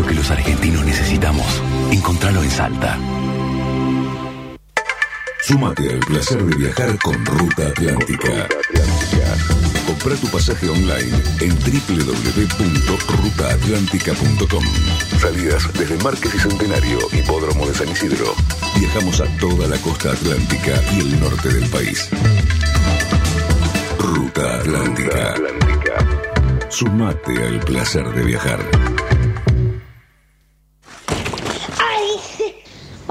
servicio que los argentinos necesitamos, encontralo en Salta. Súmate al placer de viajar con Ruta Atlántica. Compra tu pasaje online en www.rutaatlántica.com. Salidas desde Márquez y Centenario, Hipódromo de San Isidro. Viajamos a toda la costa atlántica y el norte del país. Ruta Atlántica. Sumate al placer de viajar.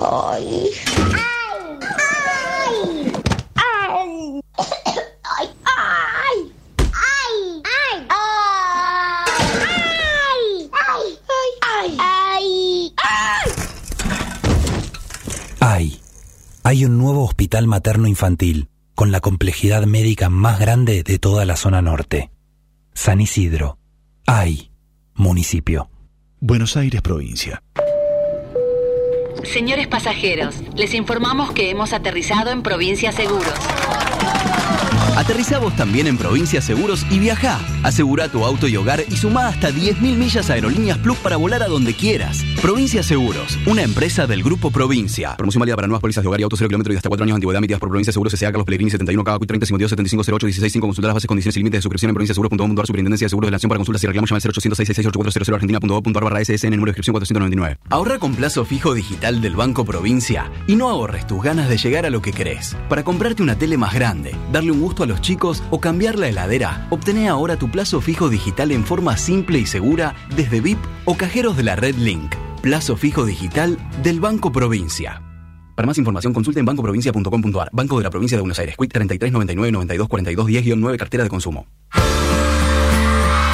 ¡Ay! ¡Ay! ¡Ay! ¡Ay! ¡Ay! ¡Ay! ¡Ay! ¡Ay! ¡Ay! ¡Ay! ¡Ay! Hay. Hay un nuevo hospital materno-infantil con la complejidad médica más grande de toda la zona norte. San Isidro. Hay. Municipio. Buenos Aires, provincia. Señores pasajeros, les informamos que hemos aterrizado en Provincia Seguros. Aterrizá vos también en Provincia Seguros y viajá. Asegura tu auto y hogar y sumá hasta 10.000 millas a Aerolíneas Plus para volar a donde quieras. Provincia Seguros, una empresa del Grupo Provincia. Promoción válida para nuevas pólizas de hogar y autos 0 kilómetros y hasta 4 años de antigüedad emitidas por Provincia Seguros S.A. Carlos Pellegrini 71 K 30 52 75 08 16 5 Consultar las bases, condiciones y límites de suscripción en provinciaseguros.com.ar Superintendencia de Seguros de la Nación para consultas y reclamos llama al 0800 668 argentina.gov.ar barra SSN número de inscripción 499. Ahorra con plazo fijo digital del Banco Provincia y no ahorres tus ganas de llegar a lo que querés. Para comprarte una tele más grande, darle un gusto a los chicos o cambiar la heladera, obtené ahora tu plazo fijo digital en forma simple y segura desde VIP o cajeros de la Red Link. Plazo fijo digital del Banco Provincia. Para más información consulte en bancoprovincia.com.ar. Banco de la Provincia de Buenos Aires. Quit 33 99 92 42 10-9 Cartera de Consumo.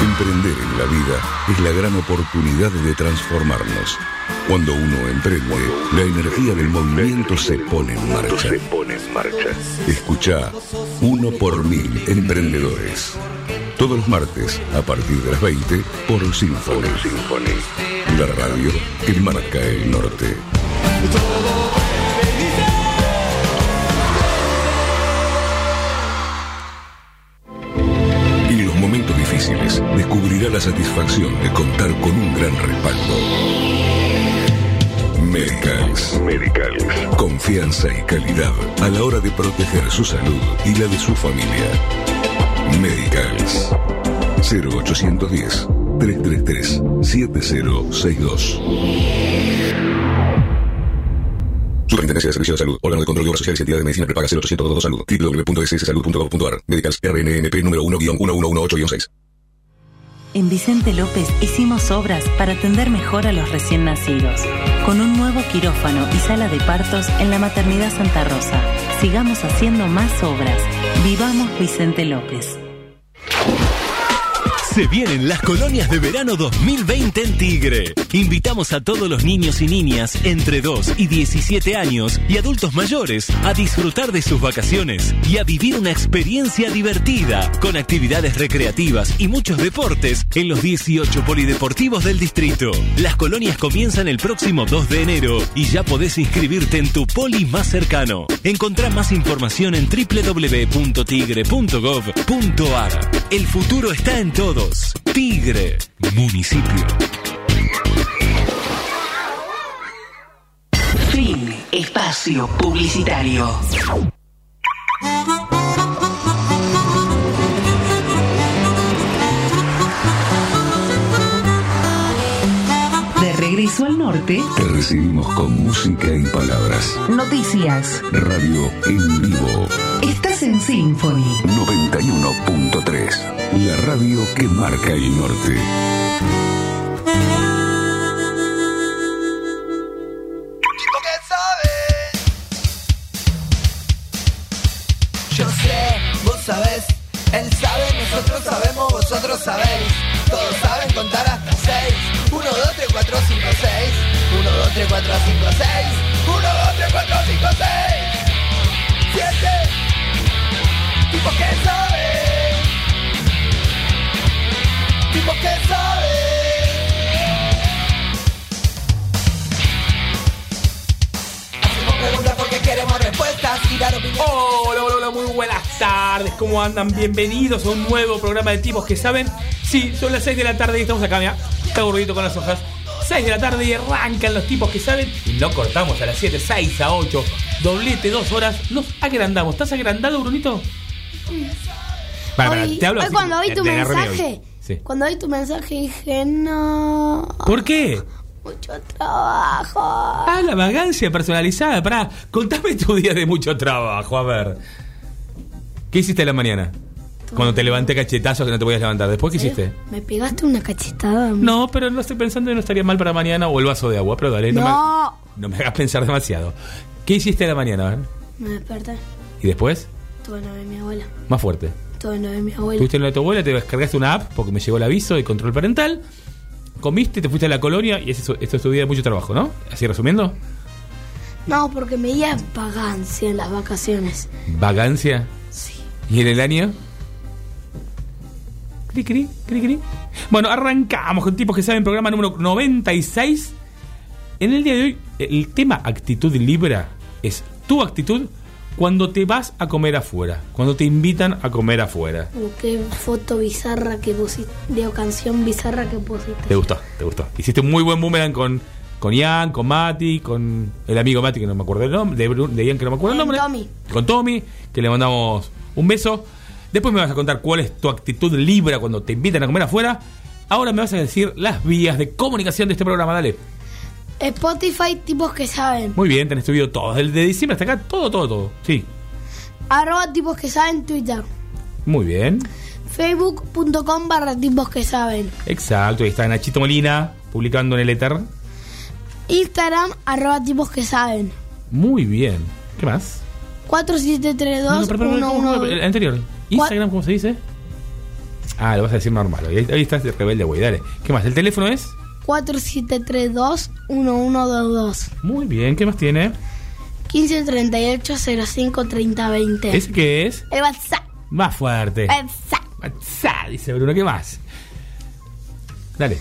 Emprender en la vida es la gran oportunidad de transformarnos. Cuando uno emprende, la energía del movimiento se pone en marcha. Se pone en marcha. Escucha Uno por Mil Emprendedores. Todos los martes, a partir de las 20, por Symphony. La radio que marca el norte. Difíciles descubrirá la satisfacción de contar con un gran respaldo. Medicals. Medicals. Confianza y calidad a la hora de proteger su salud y la de su familia. Medicals. 0810 333 7062. Superintendencia de Servicios de Salud, órgano de control de obras sociales y entidades de medicina prepaga 0800 Salud, www.sssalud.gov.ar, Medicals RNNP número 1-1118-6. En Vicente López hicimos obras para atender mejor a los recién nacidos, con un nuevo quirófano y sala de partos en la Maternidad Santa Rosa. Sigamos haciendo más obras. Vivamos Vicente López. Se vienen las colonias de verano 2020 en Tigre. Invitamos a todos los niños y niñas entre 2 y 17 años y adultos mayores a disfrutar de sus vacaciones y a vivir una experiencia divertida con actividades recreativas y muchos deportes en los 18 polideportivos del distrito. Las colonias comienzan el próximo 2 de enero y ya podés inscribirte en tu poli más cercano. Encontrá más información en www.tigre.gov.ar. El futuro está en Tigre, municipio. Fin. Espacio publicitario. De regreso al norte, Te recibimos con música y palabras. noticias. Radio en vivo. Estás en Symphony. 91.3. La radio que marca el norte. ¿Cómo andan? Bienvenidos a un nuevo programa de tipos que saben. Sí, son las 6 de la tarde y estamos acá, mira. Está gordito con las hojas. 6 de la tarde y arrancan los tipos que saben. Y no cortamos a las 7, 6 a 8. Doblete, dos horas. Nos agrandamos. ¿Estás agrandado, Brunito? Para, para, Hoy, te hablo hoy así, cuando vi de- tu de mensaje, Sí. cuando vi tu mensaje dije, no, ¿Por qué? mucho trabajo. Ah, la vagancia personalizada. Pará, contame tu día de mucho trabajo. A ver. ¿Qué hiciste a la mañana? Cuando te levanté cachetazos que no te podías levantar. ¿Después qué hiciste? ¿Me pegaste una cachetada? No, pero no estoy pensando y no estaría mal para mañana o el vaso de agua. Pero dale, no, No. Me, no me hagas pensar demasiado. ¿Qué hiciste a la mañana? Me desperté. ¿Y después? Tuve no de mi abuela. Más fuerte. Tuve no de mi abuela. Tuviste en lo de tu abuela, te descargaste una app porque me llegó el aviso de control parental. Comiste, te fuiste a la colonia y eso, esto es tu día de mucho trabajo, ¿no? Así resumiendo. No, porque me iba en vagancia en las vacaciones. Vagancia. ¿Y en el año? Cri, cri, cri, cri. Bueno, arrancamos con tipos que saben, programa número 96. En el día de hoy, el tema actitud libra es tu actitud cuando te vas a comer afuera, cuando te invitan a comer afuera. Uh, qué foto bizarra que pusiste. Digo, canción bizarra que pusiste. ¿Te gustó? ¿Te gustó? Hiciste un muy buen boomerang con, con Ian, con Mati, con el amigo Mati, que no me acuerdo el nombre, de, de Ian, que no me acuerdo el Con nombre. Tommy. Con Tommy, que le mandamos un beso. Después me vas a contar cuál es tu actitud libra cuando te invitan a comer afuera. Ahora me vas a decir las vías de comunicación de este programa, dale. Spotify, tipos que saben. Muy bien, tenés tu video todo, desde de diciembre hasta acá, todo, todo, todo. Sí, Arroba tipos que saben Twitter. muy bien. Facebook.com barra tipos que saben. Exacto, ahí está Nachito Molina publicando en el éter. Instagram, arroba tipos que saben. Muy bien. ¿Qué más? 4732 No, no. El anterior. Instagram, ¿cómo se dice? Ah, lo vas a decir normal. Ahí, ahí estás de rebelde, güey. Dale. ¿Qué más? ¿El teléfono es? 4732 1122 Muy bien. ¿Qué más tiene? 1538 05 30 20 ¿Ese qué es? El WhatsApp. Más fuerte. WhatsApp. WhatsApp, dice Bruno. ¿Qué más? Dale.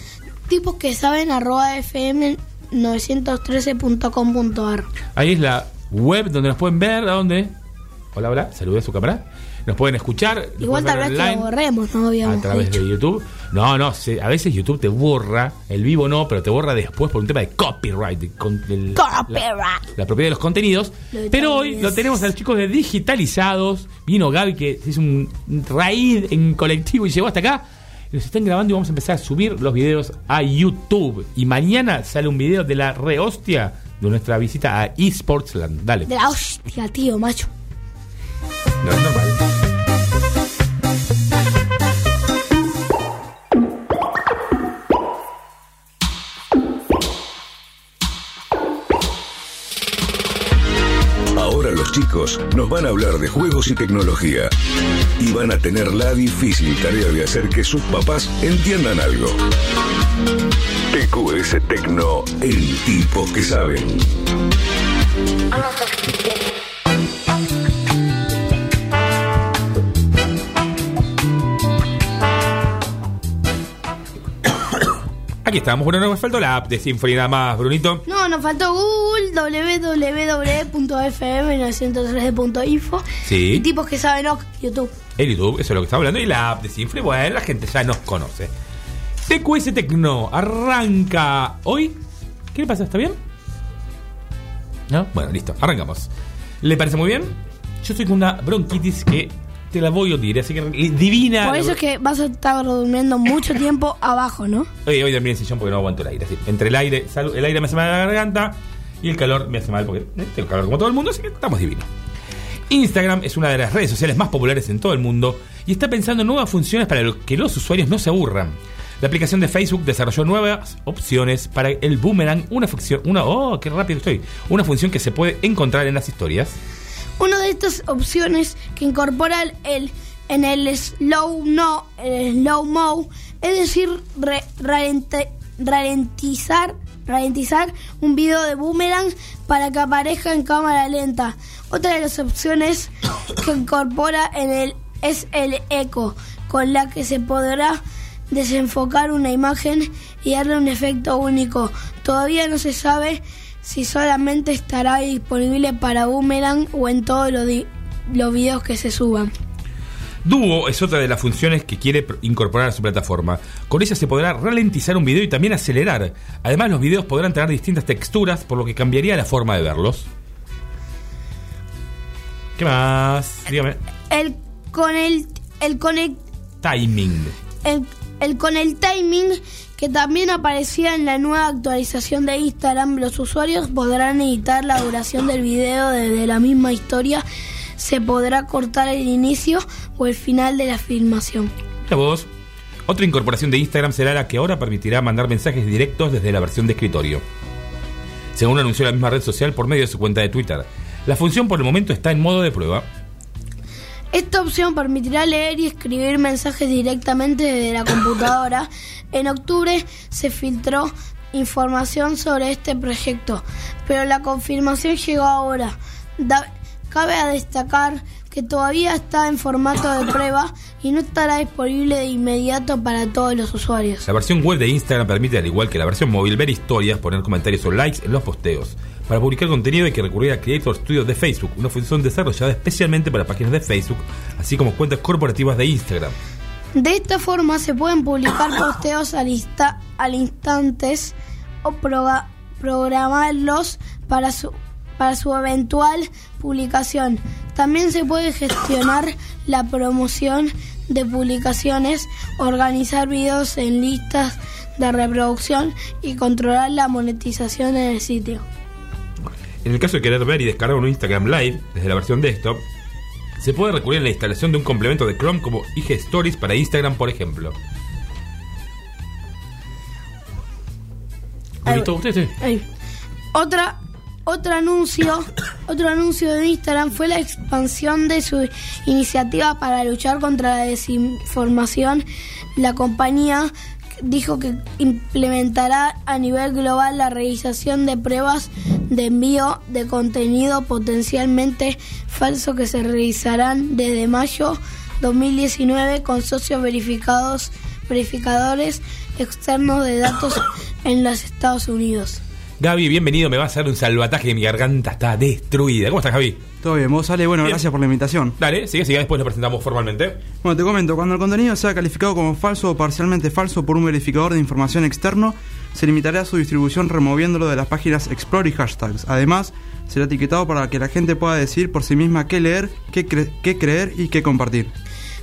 Tipos que saben arroba fm 913.com.ar Ahí es la web donde nos pueden ver. ¿A dónde? Hola, hola. Salude a su cámara. Nos pueden escuchar. Igual tal vez que lo borremos, no a través dicho. de YouTube. No, no, se- a veces YouTube te borra, el vivo no, pero te borra después por un tema de copyright. de con- del- Copyright. La, la propiedad de los contenidos. Lo Pero hoy lo tenemos a los chicos de digitalizados. Vino Gaby que es un raíz en colectivo y llegó hasta acá. Y Nos están grabando y vamos a empezar a subir los videos a YouTube. Y mañana sale un video de la rehostia de nuestra visita a eSportsland. Dale. De la hostia, tío, macho. No es normal. Ahora los chicos nos van a hablar de juegos y tecnología. Y van a tener la difícil tarea de hacer que sus papás entiendan algo. TQS Tecno, el tipo que saben. Aquí estamos. Bueno, no me faltó la app de Symphony nada más, Brunito. No, nos faltó Google, www.fm913.info. Sí. Y tipos que saben ok, YouTube. El YouTube, eso es lo que estamos hablando. Y la app de Symphony, bueno, la gente ya nos conoce. TQS Tecno arranca hoy. ¿Qué le pasa? ¿Está bien? ¿No? Bueno, listo, arrancamos. ¿Le parece muy bien? Yo estoy con una bronquitis que te la voy a odiar, así que divina. Por eso es que vas a estar durmiendo mucho tiempo abajo, ¿no? Hoy, hoy en el sillón porque no aguanto el aire. así. Entre el aire, el aire me hace mal a la garganta y el calor me hace mal porque eh, tengo calor como todo el mundo, así que estamos divinos. Instagram es una de las redes sociales más populares en todo el mundo y está pensando en nuevas funciones para que los usuarios no se aburran. La aplicación de Facebook desarrolló nuevas opciones para el boomerang, una función, una, oh, qué rápido estoy, una función que se puede encontrar en las historias. Una de estas opciones que incorpora el, en el slow no, el slow mo, es decir, re- ralentizar, ralentizar un video de boomerang para que aparezca en cámara lenta. Otra de las opciones que incorpora en el es el eco, con la que se podrá desenfocar una imagen y darle un efecto único. Todavía no se sabe si solamente estará disponible para Boomerang o en todos los, los videos que se suban. Duo es otra de las funciones que quiere incorporar a su plataforma. Con ella se podrá ralentizar un video y también acelerar. Además, los videos podrán tener distintas texturas, por lo que cambiaría la forma de verlos. ¿Qué más? Dígame. El con el, el con el, Timing. el- el con el timing que también aparecía en la nueva actualización de Instagram, los usuarios podrán editar la duración del video desde la misma historia. Se podrá cortar el inicio o el final de la filmación. Mira vos. Otra incorporación de Instagram será la que ahora permitirá mandar mensajes directos desde la versión de escritorio. Según anunció la misma red social por medio de su cuenta de Twitter. La función por el momento está en modo de prueba. Esta opción permitirá leer y escribir mensajes directamente desde la computadora. En octubre se filtró información sobre este proyecto, pero la confirmación llegó ahora. Cabe destacar que todavía está en formato de prueba y no estará disponible de inmediato para todos los usuarios. La versión web de Instagram permite, al igual que la versión móvil, ver historias, poner comentarios o likes en los posteos. Para publicar contenido hay que recurrir a Creator Studio de Facebook, una función desarrollada especialmente para páginas de Facebook, así como cuentas corporativas de Instagram. De esta forma se pueden publicar posteos al, insta- al instantes o programarlos para su, para su eventual publicación. También se puede gestionar la promoción de publicaciones, organizar videos en listas de reproducción y controlar la monetización en el sitio. En el caso de querer ver y descargar un Instagram Live desde la versión desktop, se puede recurrir a la instalación de un complemento de Chrome como IG Stories para Instagram, por ejemplo. Ahí ¿Listo? ¿Usted, sí? Ahí. Otra, otro anuncio, otro anuncio de Instagram fue la expansión de su iniciativa para luchar contra la desinformación. La compañía dijo que implementará a nivel global la realización de pruebas de envío de contenido potencialmente falso que se realizarán desde mayo 2019 con socios verificados verificadores externos de datos en los Estados Unidos. Gaby, bienvenido. Me va a hacer un salvataje mi garganta está destruida. ¿Cómo estás, Gaby? Todo bien, vos sale, bueno, Bien. gracias por la invitación. Dale, sigue, sigue. Después lo presentamos formalmente. Bueno, te comento, cuando el contenido sea calificado como falso o parcialmente falso por un verificador de información externo, se limitará su distribución removiéndolo de las páginas Explore y hashtags. Además, será etiquetado para que la gente pueda decir por sí misma qué leer, qué, cre- qué creer y qué compartir.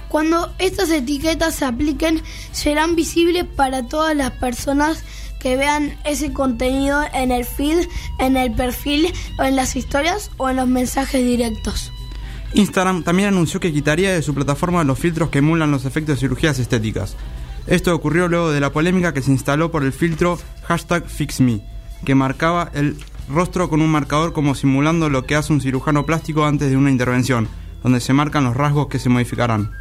Cuando estas etiquetas se apliquen, serán visibles para todas las personas que vean ese contenido en el feed, en el perfil, o en las historias o en los mensajes directos. Instagram también anunció que quitaría de su plataforma los filtros que emulan los efectos de cirugías estéticas. Esto ocurrió luego de la polémica que se instaló por el filtro hashtag FixMe, que marcaba el rostro con un marcador como simulando lo que hace un cirujano plástico antes de una intervención, donde se marcan los rasgos que se modificarán.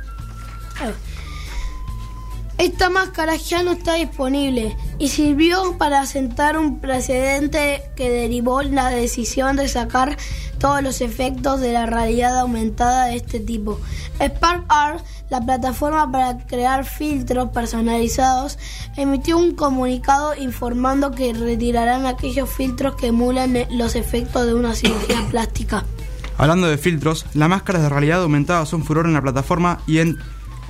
Esta máscara ya no está disponible y sirvió para sentar un precedente que derivó la decisión de sacar todos los efectos de la realidad aumentada de este tipo. Spark Art, la plataforma para crear filtros personalizados, emitió un comunicado informando que retirarán aquellos filtros que emulan los efectos de una cirugía plástica. Hablando de filtros, las máscaras de realidad aumentada son furor en la plataforma y en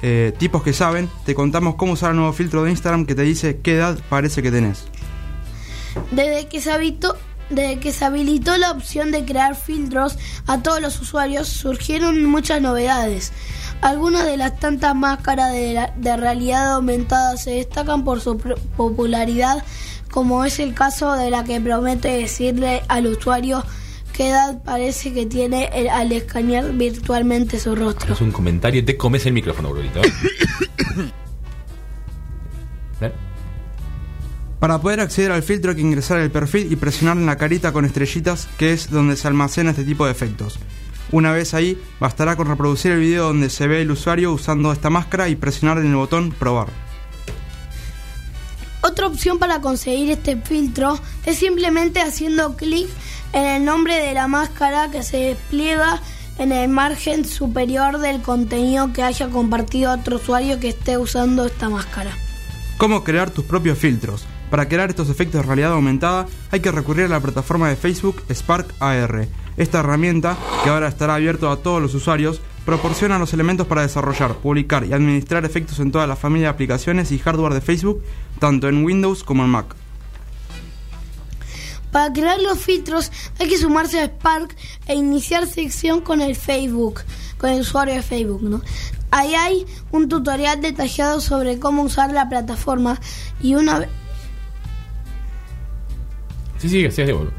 eh, tipos que saben, te contamos cómo usar el nuevo filtro de Instagram que te dice qué edad parece que tenés. Desde que se habilitó, desde que se habilitó la opción de crear filtros a todos los usuarios, surgieron muchas novedades. Algunas de las tantas máscaras de, de realidad aumentada se destacan por su popularidad, como es el caso de la que promete decirle al usuario qué edad parece que tiene el- al escanear virtualmente su rostro. Es un comentario. Te comes el micrófono, Brunito. Para poder acceder al filtro hay que ingresar al perfil y presionar en la carita con estrellitas, que es donde se almacena este tipo de efectos. Una vez ahí, bastará con reproducir el video donde se ve el usuario usando esta máscara y presionar en el botón probar. Otra opción para conseguir este filtro es simplemente haciendo clic en el nombre de la máscara que se despliega en el margen superior del contenido que haya compartido otro usuario que esté usando esta máscara. ¿Cómo crear tus propios filtros? Para crear estos efectos de realidad aumentada hay que recurrir a la plataforma de Facebook Spark AR. Esta herramienta, que ahora estará abierta a todos los usuarios, proporciona los elementos para desarrollar, publicar y administrar efectos en toda la familia de aplicaciones y hardware de Facebook, tanto en Windows como en Mac. Para crear los filtros hay que sumarse a Spark e iniciar sección con el Facebook, con el usuario de Facebook, ¿no? Ahí hay un tutorial detallado sobre cómo usar la plataforma y una vez... Sí, sí, sí, sí, boludo.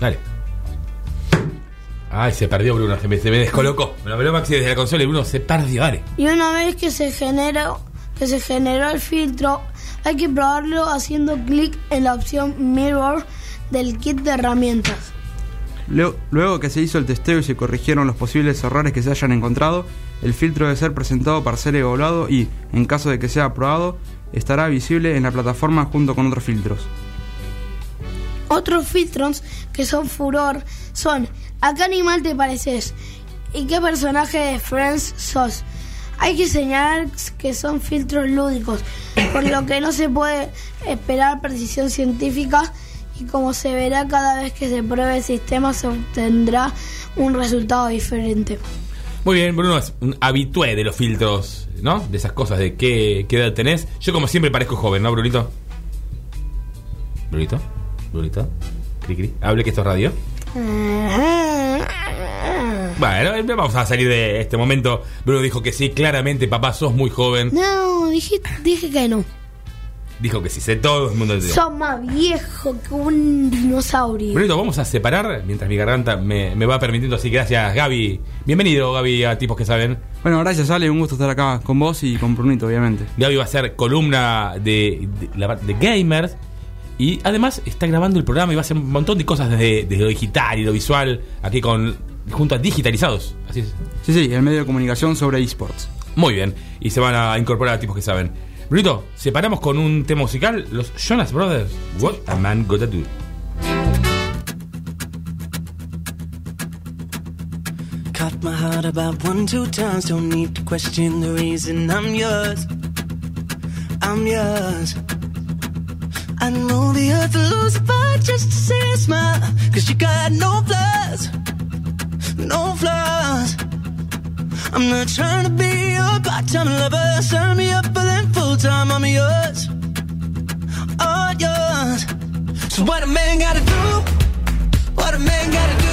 Dale. Ay, se perdió Bruno, se me, se me descolocó. Me lo habló Maxi desde la consola y Bruno se perdió, dale. Y una vez que se generó, que se generó el filtro, hay que probarlo haciendo clic en la opción Mirror del kit de herramientas. Luego, luego que se hizo el testeo y se corrigieron los posibles errores que se hayan encontrado, el filtro debe ser presentado para ser evaluado y, en caso de que sea aprobado, estará visible en la plataforma junto con otros filtros. Otros filtros que son furor son ¿A qué animal te pareces? ¿Y qué personaje de Friends sos? Hay que señalar que son filtros lúdicos, por lo que no se puede esperar precisión científica y como se verá cada vez que se pruebe el sistema se obtendrá un resultado diferente. Muy bien, Bruno es un habitué de los filtros, ¿no? De esas cosas de qué, qué edad tenés. Yo como siempre parezco joven, ¿no, Brunito? Brunito, Brunito, cri cri. Hable que esto es radio. Bueno, eh, vamos a salir de este momento. Bruno dijo que sí, claramente, papá, sos muy joven. No, dije, dije que no. Dijo que sí, sé todo el mundo entero. Sos más viejo que un dinosaurio. Brunito, vamos a separar mientras mi garganta me, me va permitiendo así. Gracias, Gaby. Bienvenido, Gaby, a tipos que saben. Bueno, gracias Ale, un gusto estar acá con vos y con Brunito, obviamente. Gaby va a ser columna de, de, la- de gamers. Y además está grabando el programa y va a hacer un montón de cosas desde, desde lo digital y lo visual, aquí con junto a digitalizados. Así es. Sí, sí, el medio de comunicación sobre esports. Muy bien. Y se van a incorporar a tipos que saben. Brunito, separamos con un tema musical, los Jonas Brothers. What a man gotta do. Cut my heart about one, two times. Don't need to question the reason I'm yours. I'm yours. I know the earth will lose a fight just to see a smile. Cause you got no flaws. No flaws. I'm not trying to be your part-time lover. Sign me up for them full-time. I'm yours. All yours. So what a man gotta do? What a man gotta do?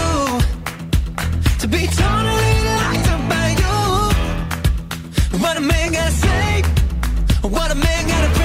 to be totally locked up by you. What a man gotta say, what a man gotta pray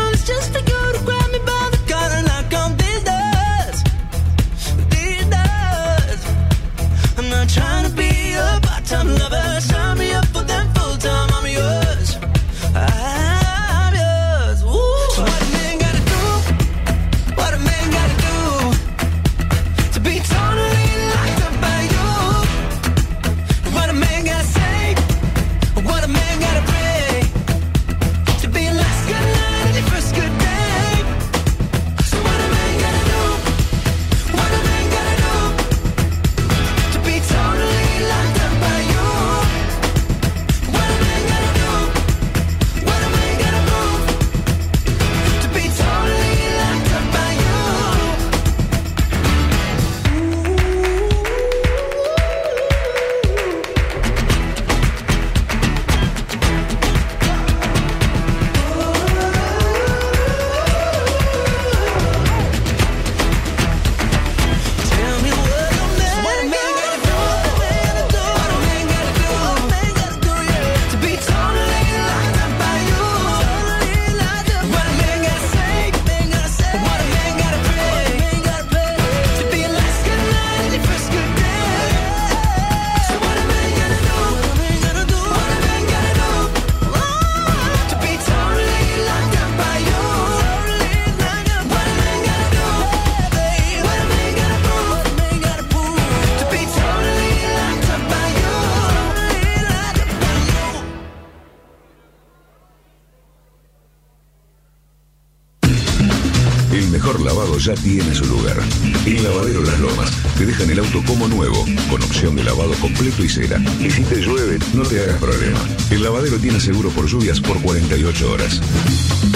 completo y. Y si te llueve, no te hagas problema. El lavadero tiene seguro por lluvias por 48 horas.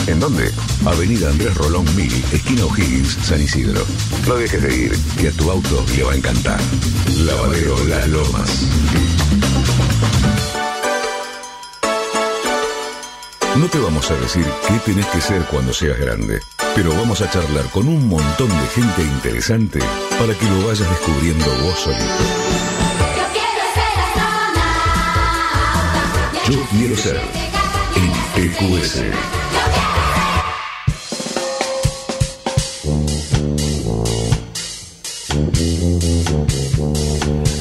¿En dónde? Avenida Andrés Rolón 1000, esquina O'Higgins, San Isidro. No dejes de ir, que a tu auto le va a encantar. Lavadero Las Lomas. No te vamos a decir qué tenés que ser cuando seas grande, pero vamos a charlar con un montón de gente interesante para que lo vayas descubriendo vos solito. Quiero ser en PQS.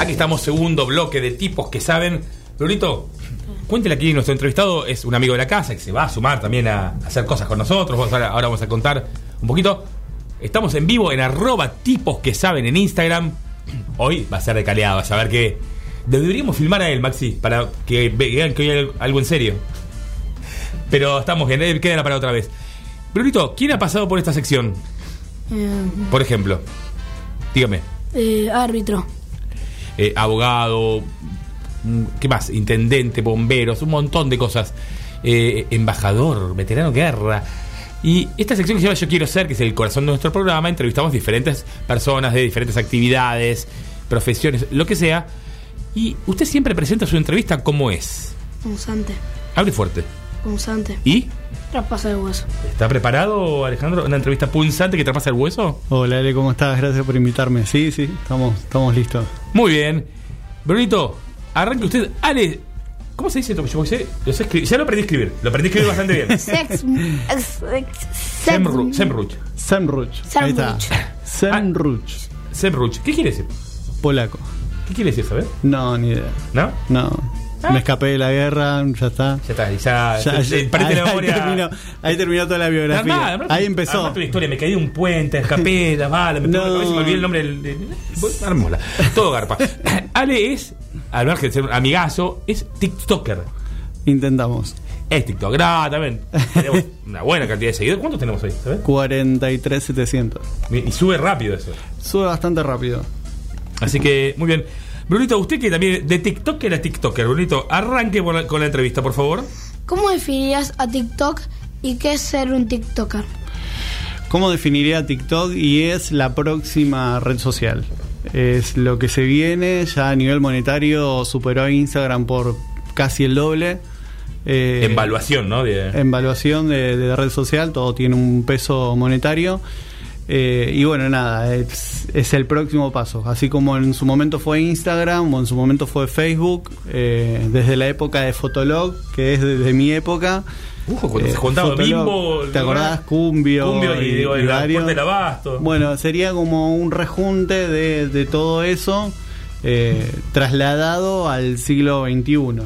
Aquí estamos, segundo bloque de tipos que saben. Brunito, cuéntele aquí, nuestro entrevistado es un amigo de la casa que se va a sumar también a, hacer cosas con nosotros. Ahora vamos a contar un poquito. Estamos en vivo en arroba tipos que saben en Instagram. Hoy va a ser de caleado, a saber que deberíamos filmar a él, Maxi, para que vean que hoy hay algo en serio. Pero estamos bien, eh, queda para otra vez. Brunito, ¿quién ha pasado por esta sección? Eh, Por ejemplo, dígame. eh, árbitro. eh, abogado, mm, ¿qué más? Intendente, bomberos, un montón de cosas. Eh, embajador, veterano de guerra. Y esta sección que se llama Yo Quiero Ser, que es el corazón de nuestro programa, entrevistamos diferentes personas de diferentes actividades, profesiones, lo que sea. Y usted siempre presenta su entrevista como es. Punzante. Hable fuerte. Punzante. ¿Y? Traspasa el hueso. ¿Está preparado, Alejandro? ¿Una entrevista punzante que te pasa el hueso? Hola, Ale, ¿cómo estás? Gracias por invitarme. Sí, sí, estamos, estamos listos. Muy bien. Brunito, arranque usted. Ale, ¿cómo se dice esto? Yo sé, lo sé escribir. Ya lo aprendí a escribir. Lo aprendí a escribir bastante bien. Sex. ex- ex- Semru- Semruch. Semruch. Ahí está. Semruch. Semruch. ¿Qué quiere decir? Polaco. ¿Qué quiere decir, saber? No, ni idea. ¿No? No. Me escapé de la guerra, ya está. Ya está, ya. Ya, ya- ahí, la terminó, ahí terminó toda la biografía. Ahí empezó. una historia, me caí de un puente, escapé, las balas, me, No. me olvidé el nombre del. armémosla. Todo garpa. Ale es, al margen de ser un amigazo, es TikToker. Intentamos. Es TikToker. Ah, también. Tenemos una buena cantidad de seguidores. ¿Cuántos tenemos ahí? ¿Sabes? 43700. Y sube rápido eso. Sube bastante rápido. Así que, muy bien. Brunito, usted que también de TikToker a TikToker, Brunito, arranque por la- con la entrevista, por favor. ¿Cómo definirías a TikTok y qué es ser un TikToker? ¿Cómo definiría TikTok? Y es la próxima red social. Es lo que se viene, ya a nivel monetario superó a Instagram por casi el doble. Eh, En valuación, ¿no? De- en valuación de, de red social, todo tiene un peso monetario. Eh, y bueno, nada, es, es el próximo paso. Así como en su momento fue Instagram o en su momento fue Facebook, eh, desde la época de Fotolog, que es desde mi época. Uf, cuando se juntaba Fotolog, Bimbo, ¿Te acordás? Cumbio, Cumbio y, digo, varios. Puerta del Abasto. Bueno, sería como un rejunte de, de todo eso eh, trasladado al siglo XXI.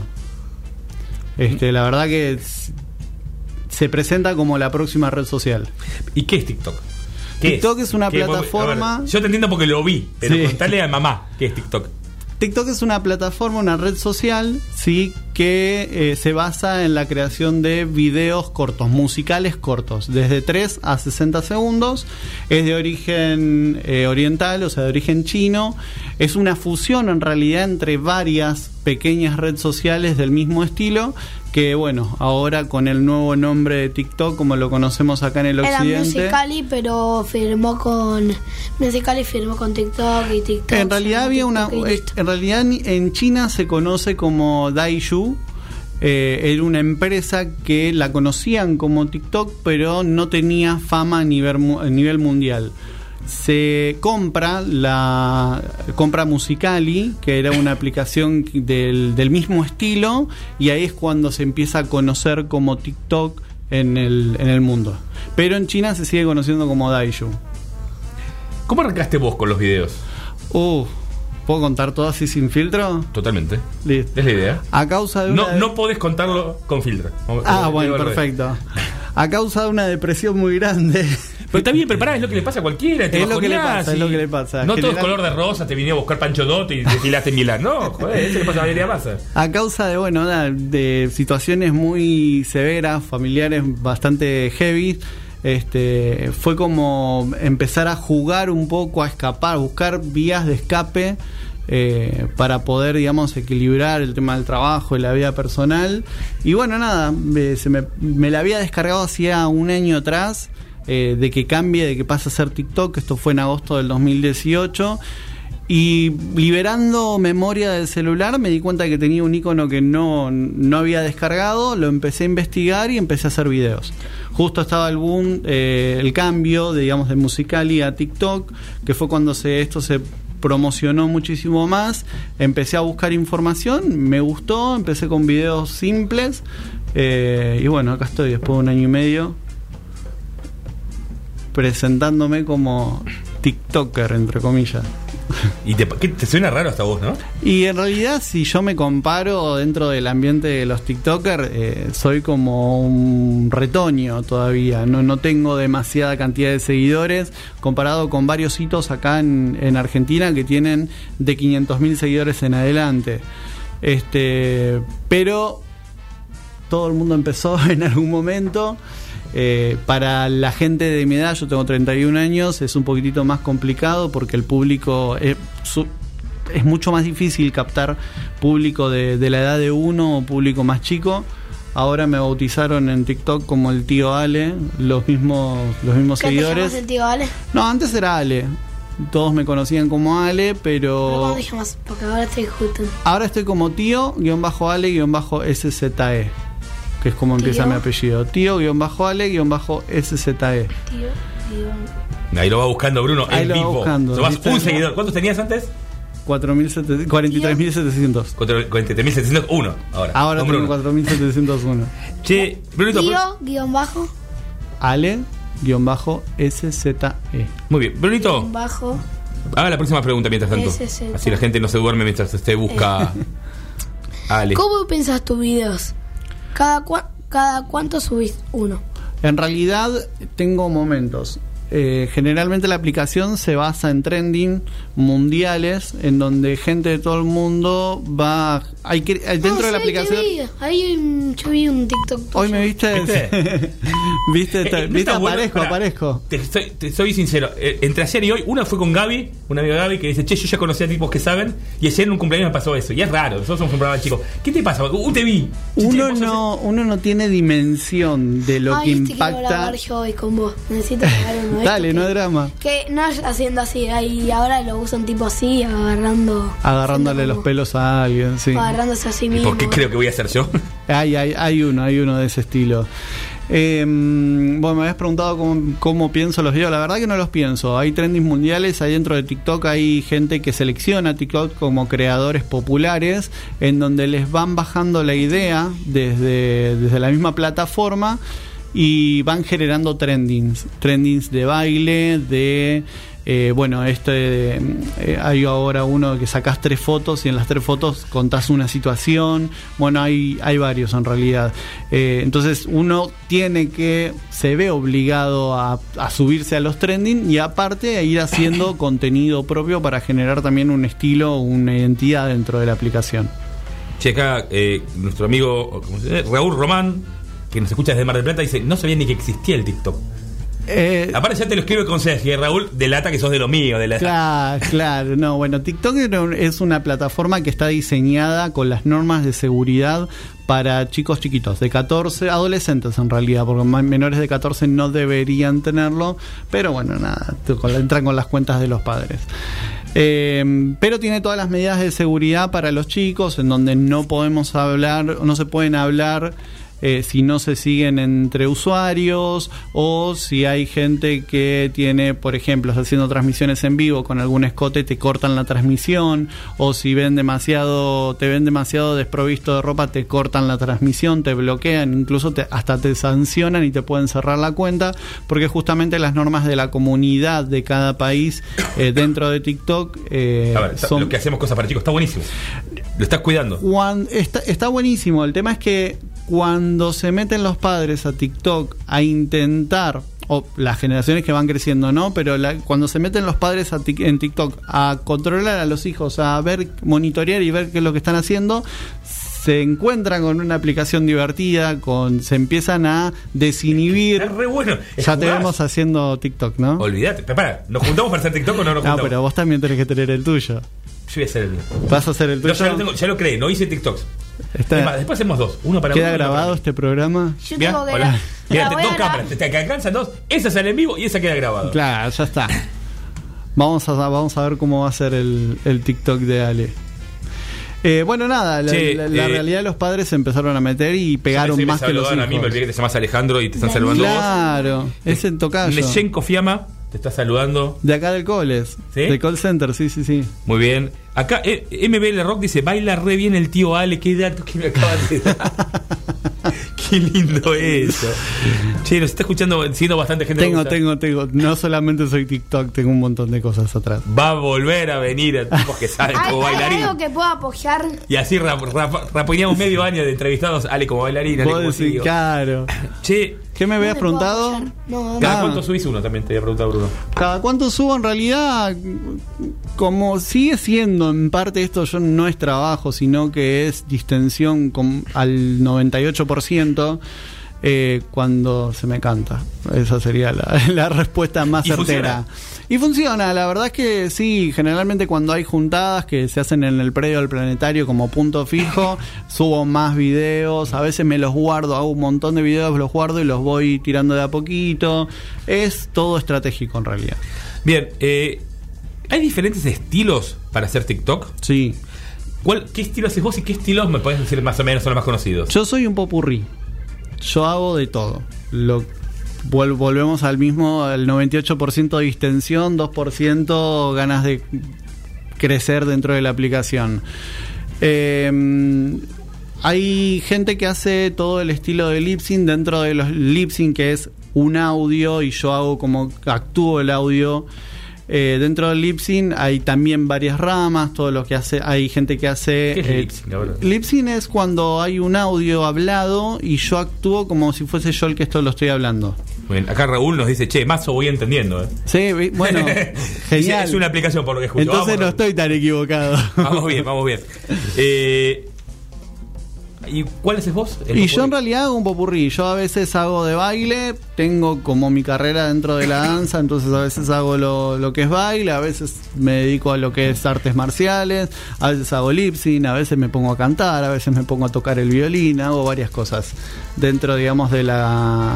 Este, la verdad que es- se presenta como la próxima red social. ¿Y qué es TikTok? ¿Qué TikTok es, una ¿Qué- plataforma. ver, yo te entiendo porque lo vi, pero Sí. contale a mamá qué es TikTok. TikTok es una plataforma, una red social, sí, que eh, se basa en la creación de videos cortos, musicales cortos, desde 3 a 60 segundos. Es de origen eh, oriental, o sea, de origen chino. Es una fusión en realidad entre varias pequeñas redes sociales del mismo estilo. Que bueno, ahora con el nuevo nombre de TikTok, como lo conocemos acá en el Era occidente. Musicali, pero firmó con. Musicali firmó con TikTok y TikTok. En realidad había una, TikTok en realidad en China se conoce como Daishu. Eh, era una empresa que la conocían como TikTok, pero no tenía fama a nivel, a nivel mundial. Se compra la compra Musicali, que era una aplicación del, del mismo estilo, y ahí es cuando se empieza a conocer como TikTok en el, en el mundo. Pero en China se sigue conociendo como Daishu. ¿Cómo arrancaste vos con los videos? Uh, ¿puedo contar todo así sin filtro? Totalmente. Listo. Es la idea. A causa de una No, no podés contarlo con filtro. Ah, bueno, perfecto. A causa de una depresión muy grande. Pero está bien, prepará, es lo que le pasa a cualquiera. te Es lo que le pasa, es y- lo que le pasa. No todo es color de rosa, te vine a buscar Pancho Dotto y desfilaste en Milán. No, joder, eso le pasa a la mayoría masa. A causa de, bueno, de situaciones muy severas, familiares bastante heavy, este, fue como empezar a jugar un poco, a escapar, buscar vías de escape eh, para poder, digamos, equilibrar el tema del trabajo y la vida personal. Y bueno, nada, se me, me la había descargado hacía un año atrás. Eh, de que cambie, de que pase a ser TikTok, esto fue en agosto del 2018. Y liberando memoria del celular me di cuenta que tenía un icono que no, no había descargado, lo empecé a investigar y empecé a hacer videos. Justo estaba el boom, eh, el cambio, de, digamos, de Musicali a TikTok, que fue cuando se, esto se promocionó muchísimo más. Empecé a buscar información, me gustó, empecé con videos simples. eh, y bueno, acá estoy después de un año y medio presentándome como TikToker, entre comillas. Y te, ¿qué- te suena raro hasta vos, ¿no? Y en realidad, si yo me comparo dentro del ambiente de los TikTokers, eh, soy como un retoño todavía. No, no tengo demasiada cantidad de seguidores comparado con varios hitos acá en, en Argentina que tienen de 500.000 seguidores en adelante. Este, pero todo el mundo empezó en algún momento. Eh, para la gente de mi edad, yo tengo 31 años, es un poquitito más complicado porque el público es, su- es mucho más difícil captar público de, de la edad de uno o público más chico. Ahora me bautizaron en TikTok como el tío Ale, los mismos, los mismos ¿Qué te seguidores. llamas el tío Ale? No, antes era Ale. Todos me conocían como Ale, ¿Pero pero ¿Cómo te llamas? Porque ahora estoy justo. ahora estoy como tío, Que es como empieza Tío. mi apellido. Tío, guion bajo Ale, guion bajo SZE. Tío, tío. Ahí lo va buscando Bruno Ahí en lo va vivo. buscando. Somos ¿Viste? un seguidor. ¿Cuántos tenías antes? 4.700 43.700. 43.701 ahora. Ahora tengo Bruno. 4.701. Che, Brunito, Tío, guion bajo, Ale, guion bajo SZE. Muy bien. Brunito, guion bajo. haga la próxima pregunta mientras tanto. SZ. Así la gente no se duerme mientras usted busca. Ale. ¿Cómo pensás tus videos? ¿Cada, cua- cada cuánto subís uno? En realidad tengo momentos. Eh, generalmente la aplicación se basa en trending mundiales, en donde gente de todo el mundo va. Hay que, eh, dentro Ah, de la te aplicación. vi. Ahí hay un- yo vi un TikTok. tuyo. Hoy me viste. ¿Viste? ¿Viste? Eh, ¿no ¿Viste? está bueno? Aparezco, aparezco. Te soy, te soy sincero, eh, entre ayer y hoy, una fue con Gaby, una amiga de Gaby, que dice, che, yo ya conocía a tipos que saben, y ayer en un cumpleaños me pasó eso. Y es raro, nosotros somos un programa chico. ¿Qué te pasa? Uh, te vi. Che, Uno no, uno no tiene dimensión de lo Ay, que quiero impacta. grabar yo hoy con vos. Necesito grabar Dale, Esto no que- hay drama. Que no es haciendo así. Ahí ahora lo usan tipo así, agarrando. Agarrándole los pelos a alguien, sí. Agarrándose a sí ¿Y mismo. por qué creo que voy a hacer yo? Hay, hay, hay uno, hay uno de ese estilo. Eh, bueno, me habías preguntado cómo, cómo pienso los videos. La verdad que no los pienso. Hay trending mundiales, ahí dentro de TikTok hay gente que selecciona TikTok como creadores populares, en donde les van bajando la idea desde, desde la misma plataforma y van generando trendings. Trendings de baile, de... eh, bueno, este de, eh, hay ahora uno que sacás tres fotos y en las tres fotos contás una situación. Bueno, hay, hay varios en realidad. Eh, entonces uno tiene que, se ve obligado a, a subirse a los trending y aparte a ir haciendo contenido propio para generar también un estilo, una identidad dentro de la aplicación. Che, acá eh, nuestro amigo ¿cómo se llama? Raúl Román, que nos escucha desde Mar del Plata, dice, no sabía ni que existía el TikTok. Eh, Aparte ya te lo escribo con y Raúl delata que sos de lo mío, de la... Claro, claro, no, bueno, TikTok es una plataforma que está diseñada con las normas de seguridad para chicos chiquitos, de 14, adolescentes en realidad, porque menores de 14 no deberían tenerlo, pero bueno, nada, entran con las cuentas de los padres. Eh, pero tiene todas las medidas de seguridad para los chicos, en donde no podemos hablar, no se pueden hablar eh, si no se siguen entre usuarios o si hay gente que tiene, por ejemplo, está haciendo transmisiones en vivo con algún escote, te cortan la transmisión o si ven demasiado, te ven demasiado desprovisto de ropa, te cortan la transmisión, te bloquean, incluso te, hasta te sancionan y te pueden cerrar la cuenta porque justamente las normas de la comunidad de cada país eh, dentro de TikTok eh, A ver, está- son lo que hacemos cosas para chicos está buenísimo. Lo estás cuidando. Está, está buenísimo. El tema es que cuando se meten los padres a TikTok a intentar, o las generaciones que van creciendo, ¿no? Pero la- cuando se meten los padres a tic- en TikTok a controlar a los hijos, a ver, monitorear y ver qué es lo que están haciendo, se encuentran con una aplicación divertida, con se empiezan a desinhibir. Es re bueno. Ya te Jugás. vemos haciendo TikTok, ¿no? Olvídate. Para, ¿nos juntamos para hacer TikTok o no nos No, juntamos? pero vos también tenés que tener el tuyo. Yo voy a hacer el mío. ¿Vas a hacer el No, tuyo? ya, lo tengo- ya lo creé, no hice TikToks. Está- después hacemos dos. Uno para ¿Queda uno y uno para grabado este programa? Yo Mirá, tengo que hola. Mirá, te- dos cámaras, te, te alcanzan dos. Esa sale en vivo y esa queda grabada. Claro, ya está. Vamos a, vamos a ver cómo va a ser el, el TikTok de Ale. Eh, bueno, nada, la, Che, la- la eh, realidad los padres se empezaron a meter y pegaron más que los saludaban a mí, me hijos. olvidé que te llamas Alejandro y te están saludando Claro, es en tocayo. Neshenko Fiamma te está saludando. De acá del Coles. ¿Sí? De call center, sí, sí, sí. Muy bien. Acá eh, MBL Rock dice, baila re bien el tío Ale, qué dato que me acaban de dar. qué lindo eso. Che, nos está escuchando, siendo bastante gente. Tengo, tengo, tengo. No solamente soy TikTok, tengo un montón de cosas atrás. Va a volver a venir tipos que saben ¿Hay, como bailarín. algo que pueda apoyar? Y así rap, rap- raponeamos medio año de entrevistados Ale como bailarín, Ale como CEO. claro. Che, ¿Qué me habías ¿Dónde puedo preguntado? No, ¿cada cuánto subís uno? También te había preguntado Bruno. Cada cuánto subo en realidad, como sigue siendo en parte esto yo no es trabajo, sino que es distensión con- al 98%. eh, cuando se me canta. Esa sería la, la respuesta más ¿Y certera. Y funciona, la verdad es que sí, generalmente cuando hay juntadas que se hacen en el predio del planetario como punto fijo, subo más videos, a veces me los guardo, hago un montón de videos, los guardo y los voy tirando de a poquito. Es todo estratégico en realidad. Bien, eh, ¿hay diferentes estilos para hacer TikTok? Sí. ¿Cuál, ¿Qué estilo haces vos y qué estilos me puedes decir más o menos son los más conocidos? Yo soy un popurrí. Yo hago de todo. Lo, vol- volvemos al mismo, al 98% de distensión, 2% ganas de crecer dentro de la aplicación. Eh, hay gente que hace todo el estilo de lip dentro de los lip sync que es un audio y yo hago como actúo el audio. Eh, dentro del lip sync hay también varias ramas, todo lo que hace, hay gente que hace ¿Qué es eh, lip sync ahora? Lip sync es cuando hay un audio hablado y yo actúo como si fuese yo el que esto lo estoy hablando. Muy bien, acá Raúl nos dice, che, más voy entendiendo. ¿eh? Sí, bueno, genial. Es una aplicación por lo que escucho. Entonces Vamos, no estoy tan equivocado. Vamos bien, vamos bien. Eh, ¿Y cuál haces vos? El Y popurrí. yo en realidad hago un popurrí. Yo a veces hago de baile, tengo como mi carrera dentro de la danza, entonces a veces hago lo, lo que es baile, a veces me dedico a lo que es artes marciales, a veces hago lip sync, a veces me pongo a cantar, a veces me pongo a tocar el violín, hago varias cosas dentro, digamos, de la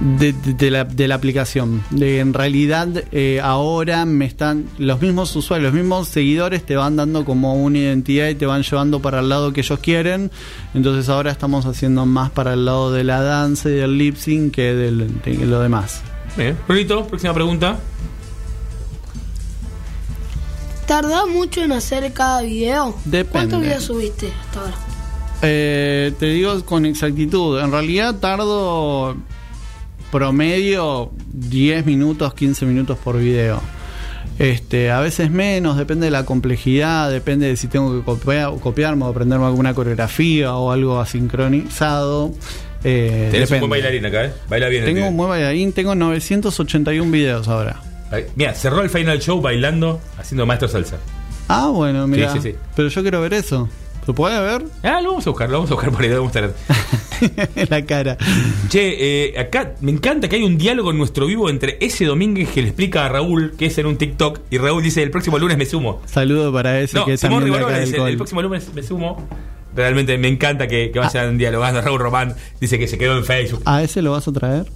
de, de- de la, de la aplicación. De, en realidad, eh, ahora me están. Los mismos usuarios, los mismos seguidores te van dando como una identidad y te van llevando para el lado que ellos quieren. Entonces, ahora estamos haciendo más para el lado de la danza y del lip sync que del- de lo demás. Bien, Brunito, próxima pregunta. ¿Tardás mucho en hacer cada video? Depende. ¿Cuántos videos subiste hasta ahora? Eh, te digo con exactitud, en realidad tardo promedio 10 minutos, 15 minutos por video. Este, a veces menos, depende de la complejidad, depende de si tengo que copiar, copiarme o aprenderme alguna coreografía o algo asincronizado. Eh, Tenés un depende. buen bailarín acá, ¿eh? Baila bien. Tengo un buen bailarín, tengo 981 videos ahora. Mira, cerró el final show bailando, haciendo maestro salsa. Ah, bueno, mira. Sí, sí, sí. Pero yo quiero ver eso. ¿Se puede ver? Ah, lo vamos a buscar, lo vamos a buscar por ahí, lo vamos a mostrar. la cara. Che, eh, acá me encanta que hay un diálogo en nuestro vivo entre ese Domínguez que le explica a Raúl que es en un TikTok y Raúl dice el próximo lunes me sumo. Saludo para ese No, que Simón también del dice el próximo lunes me sumo. Realmente me encanta que, que vayan dialogando. Raúl Román dice que se quedó en Facebook. ¿A ese lo vas a traer?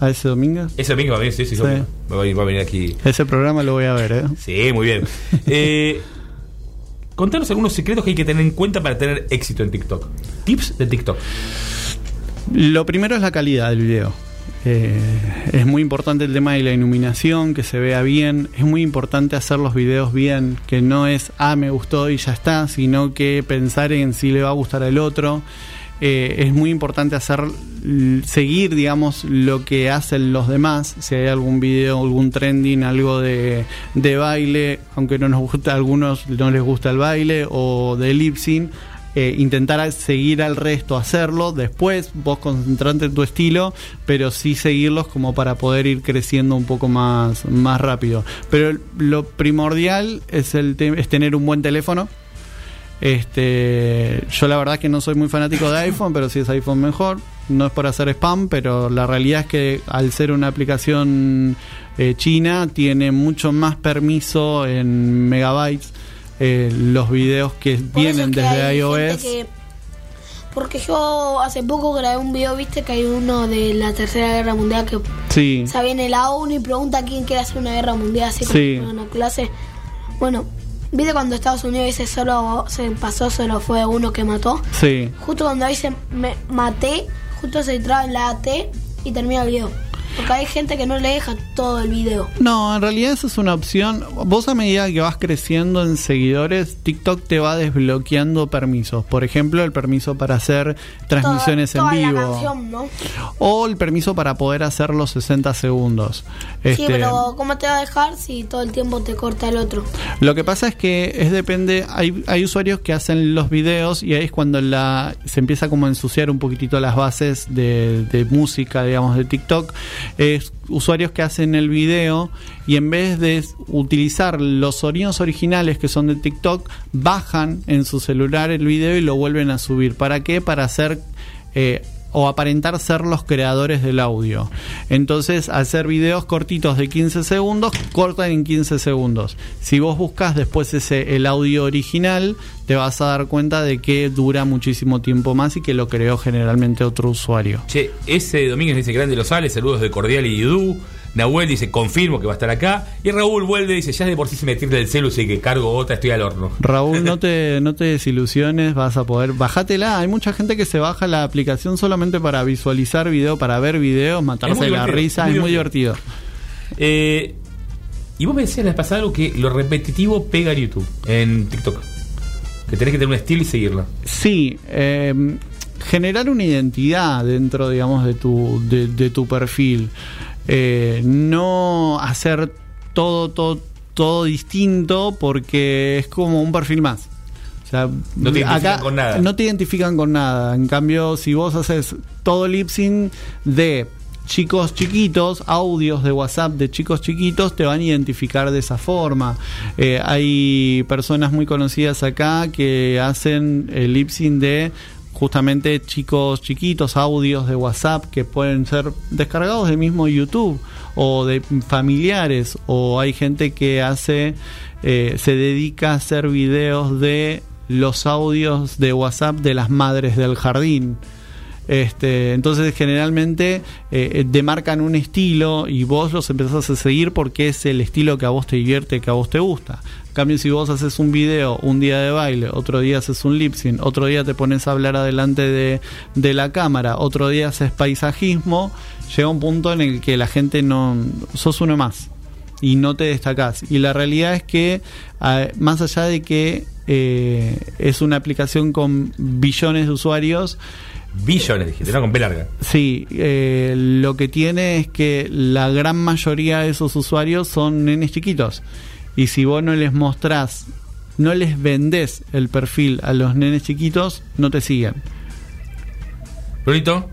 ¿A ese domingo? Ese domingo va a venir, sí, sí, Sí. obvio. Va, a venir, va a venir aquí. Ese programa lo voy a ver, ¿eh? Sí, muy bien. Eh, contanos algunos secretos que hay que tener en cuenta para tener éxito en TikTok. Tips de TikTok. Lo primero es la calidad del video. Eh, es muy importante el tema de la iluminación, que se vea bien. Es muy importante hacer los videos bien, que no es, ah, me gustó y ya está, sino que pensar en si le va a gustar al otro. Eh, es muy importante hacer, seguir, digamos, lo que hacen los demás. Si hay algún video, algún trending, algo de, de baile, aunque no nos gusta, a algunos no les gusta el baile, o de lip sync, eh, intentar seguir al resto, hacerlo, después vos concentrarte en tu estilo, pero sí seguirlos como para poder ir creciendo un poco más, más rápido. Pero lo primordial es, el te- es tener un buen teléfono. Este, yo la verdad que no soy muy fanático de iPhone, pero si es iPhone mejor. No es por hacer spam, pero la realidad es que al ser una aplicación eh, china tiene mucho más permiso en megabytes eh, los videos que Por vienen es que desde iOS. que- porque yo hace poco grabé un video, viste que hay uno de la Tercera Guerra Mundial que Sí. se viene la ONU y pregunta quién quiere hacer una guerra mundial, así como Sí. en una clase. Bueno, viste cuando Estados Unidos dice solo se pasó, solo fue uno que mató. Sí. Justo cuando dice me maté, justo se traba en la AT y termina el video. Porque hay gente que no le deja todo el video. No, en realidad esa es una opción. Vos a medida que vas creciendo en seguidores, TikTok te va desbloqueando permisos. Por ejemplo, el permiso para hacer transmisiones Toda- toda en la vivo. canción, ¿no? O el permiso para poder hacer los 60 segundos. Sí, Este, pero ¿cómo te va a dejar si todo el tiempo te corta el otro? Lo que pasa es que es depende, hay, hay usuarios que hacen los videos y ahí es cuando la, se empieza como a ensuciar un poquitito las bases de, de música, digamos, de TikTok. Es usuarios que hacen el video y en vez de utilizar los sonidos originales que son de TikTok, bajan en su celular el video y lo vuelven a subir. ¿Para qué? Para hacer... eh, o aparentar ser los creadores del audio. Entonces, hacer videos cortitos de 15 segundos, cortan en 15 segundos. Si vos buscas después ese el audio original, te vas a dar cuenta de que dura muchísimo tiempo más y que lo creó generalmente otro usuario. Che, ese Domínguez dice Grande Los Sales, saludos de Cordial y. Nahuel dice confirmo que va a estar acá. Y Raúl vuelve y dice ya de por sí se me tira el celu, así que cargo otra, estoy al horno. Raúl, no te, no te desilusiones, vas a poder. Bájatela. Hay mucha gente que se baja la aplicación solamente para visualizar video, para ver videos, matarse la risa. muy es muy divertido. Eh, y vos me decías la pasada algo que lo repetitivo pega en YouTube, en TikTok. Que tenés que tener un estilo y seguirlo. Sí, eh, generar una identidad dentro, digamos, de tu, de, de tu perfil. Eh, no hacer todo, todo, todo distinto porque es como un perfil más. O sea, No te identifican con nada. No te identifican con nada. En cambio, si vos haces todo lip sync de chicos chiquitos, audios de WhatsApp de chicos chiquitos, te van a identificar de esa forma. Eh, hay personas muy conocidas acá que hacen el lip sync de justamente chicos chiquitos, audios de WhatsApp que pueden ser descargados del mismo YouTube o de familiares o hay gente que hace eh, se dedica a hacer videos de los audios de WhatsApp de las madres del jardín. Este, entonces generalmente eh, demarcan un estilo y vos los empezás a seguir porque es el estilo que a vos te divierte, que a vos te gusta. Cambio, si vos haces un video, un día de baile, otro día haces un lip sync, otro día te pones a hablar adelante de, de la cámara, otro día haces paisajismo, llega un punto en el que la gente no... sos uno más y no te destacás. Y la realidad es que, más allá de que eh, es una aplicación con billones de usuarios, Billones, dijiste, no con B larga. Sí, eh, lo que tiene es que la gran mayoría de esos usuarios son nenes chiquitos. Y si vos no les mostrás, no les vendés el perfil a los nenes chiquitos, no te siguen. Brunito.